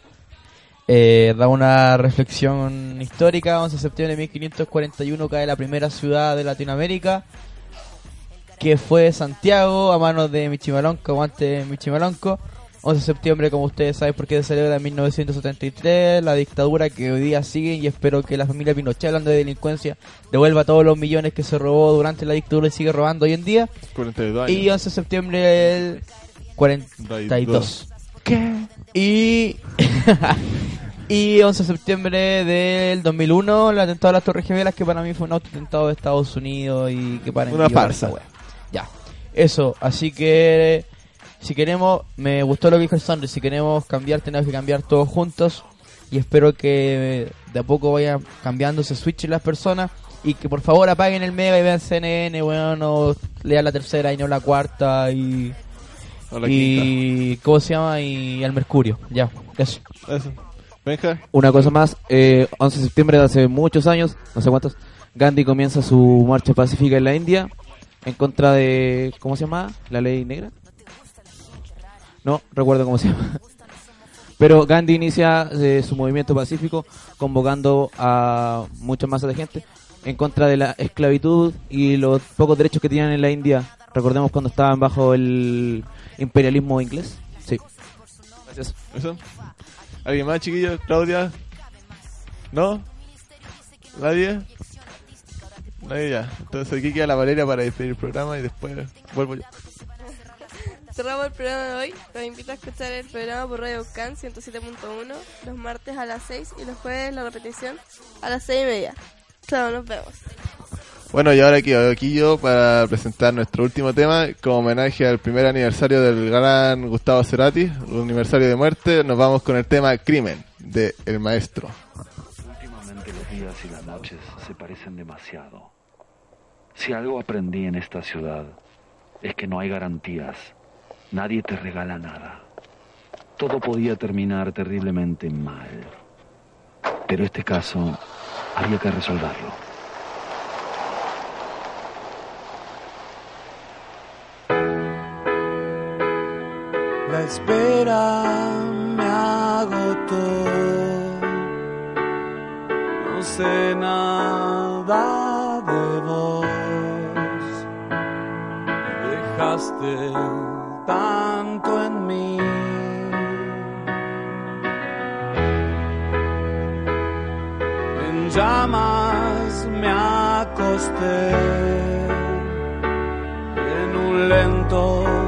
eh, da una reflexión histórica. 11 de septiembre de 1541 cae la primera ciudad de Latinoamérica, que fue Santiago, a manos de Michimalonco, aguante Michimalonco. 11 de septiembre, como ustedes saben, porque se celebra en 1973, la dictadura que hoy día sigue y espero que la familia Pinochet, hablando de delincuencia, devuelva todos los millones que se robó durante la dictadura y sigue robando hoy en día. 42 años. Y 11 de septiembre del 42. ¿Qué? Y Y 11 de septiembre del 2001, el atentado a las Torres Gemelas, que para mí fue un autoatentado de Estados Unidos y que para Una farsa. Ya, eso, así que si queremos, me gustó lo que dijo el Sandro, si queremos cambiar tenemos que cambiar todos juntos y espero que de a poco vaya cambiando ese switch en las personas y que por favor apaguen el Mega y vean CNN, bueno, o lean la tercera y no la cuarta y... La y ¿cómo se llama? Y al Mercurio, ya, eso. Eso. Benja. Una cosa más, eh, 11 de septiembre de hace muchos años, no sé cuántos, Gandhi comienza su marcha pacífica en la India en contra de, ¿cómo se llama? ¿La ley negra? No, recuerdo cómo se llama. Pero Gandhi inicia eh, su movimiento pacífico convocando a muchas masas de gente en contra de la esclavitud y los pocos derechos que tenían en la India. Recordemos cuando estaban bajo el imperialismo inglés. Sí. Gracias. ¿Alguien más, chiquillos? ¿Claudia? ¿No? ¿Nadie? Nadie ya. Entonces aquí queda la Valeria para despedir el programa y después vuelvo yo. Cerramos el programa de hoy. Los invito a escuchar el programa por Radio Can 107.1 los martes a las 6 y los jueves la repetición a las 6 y media. Chao, nos vemos. Bueno, y ahora aquí, aquí yo para presentar nuestro último tema, como homenaje al primer aniversario del gran Gustavo Cerati, el aniversario de muerte, nos vamos con el tema Crimen, de El Maestro. Últimamente los días y las noches se parecen demasiado. Si algo aprendí en esta ciudad es que no hay garantías. Nadie te regala nada. Todo podía terminar terriblemente mal. Pero este caso había que resolverlo. La espera me agotó. No sé nada de vos. Dejaste tanto en mí. En llamas me acosté. En un lento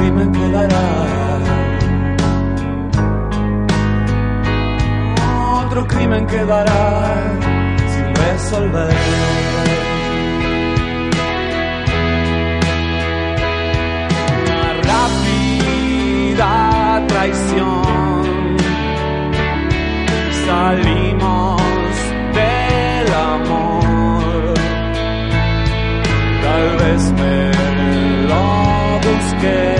Otro crimen quedará. otro crimen quedará sin resolver. Traición. Salimos del amor. Tal vez me lo busqué.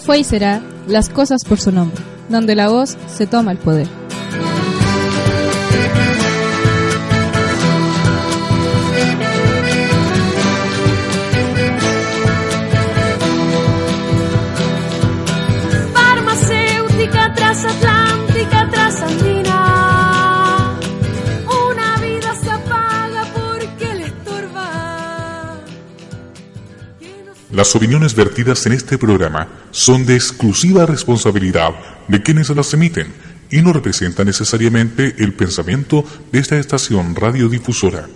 Fue y será Las cosas por su nombre, donde la voz se toma el poder. Las opiniones vertidas en este programa son de exclusiva responsabilidad de quienes las emiten y no representan necesariamente el pensamiento de esta estación radiodifusora.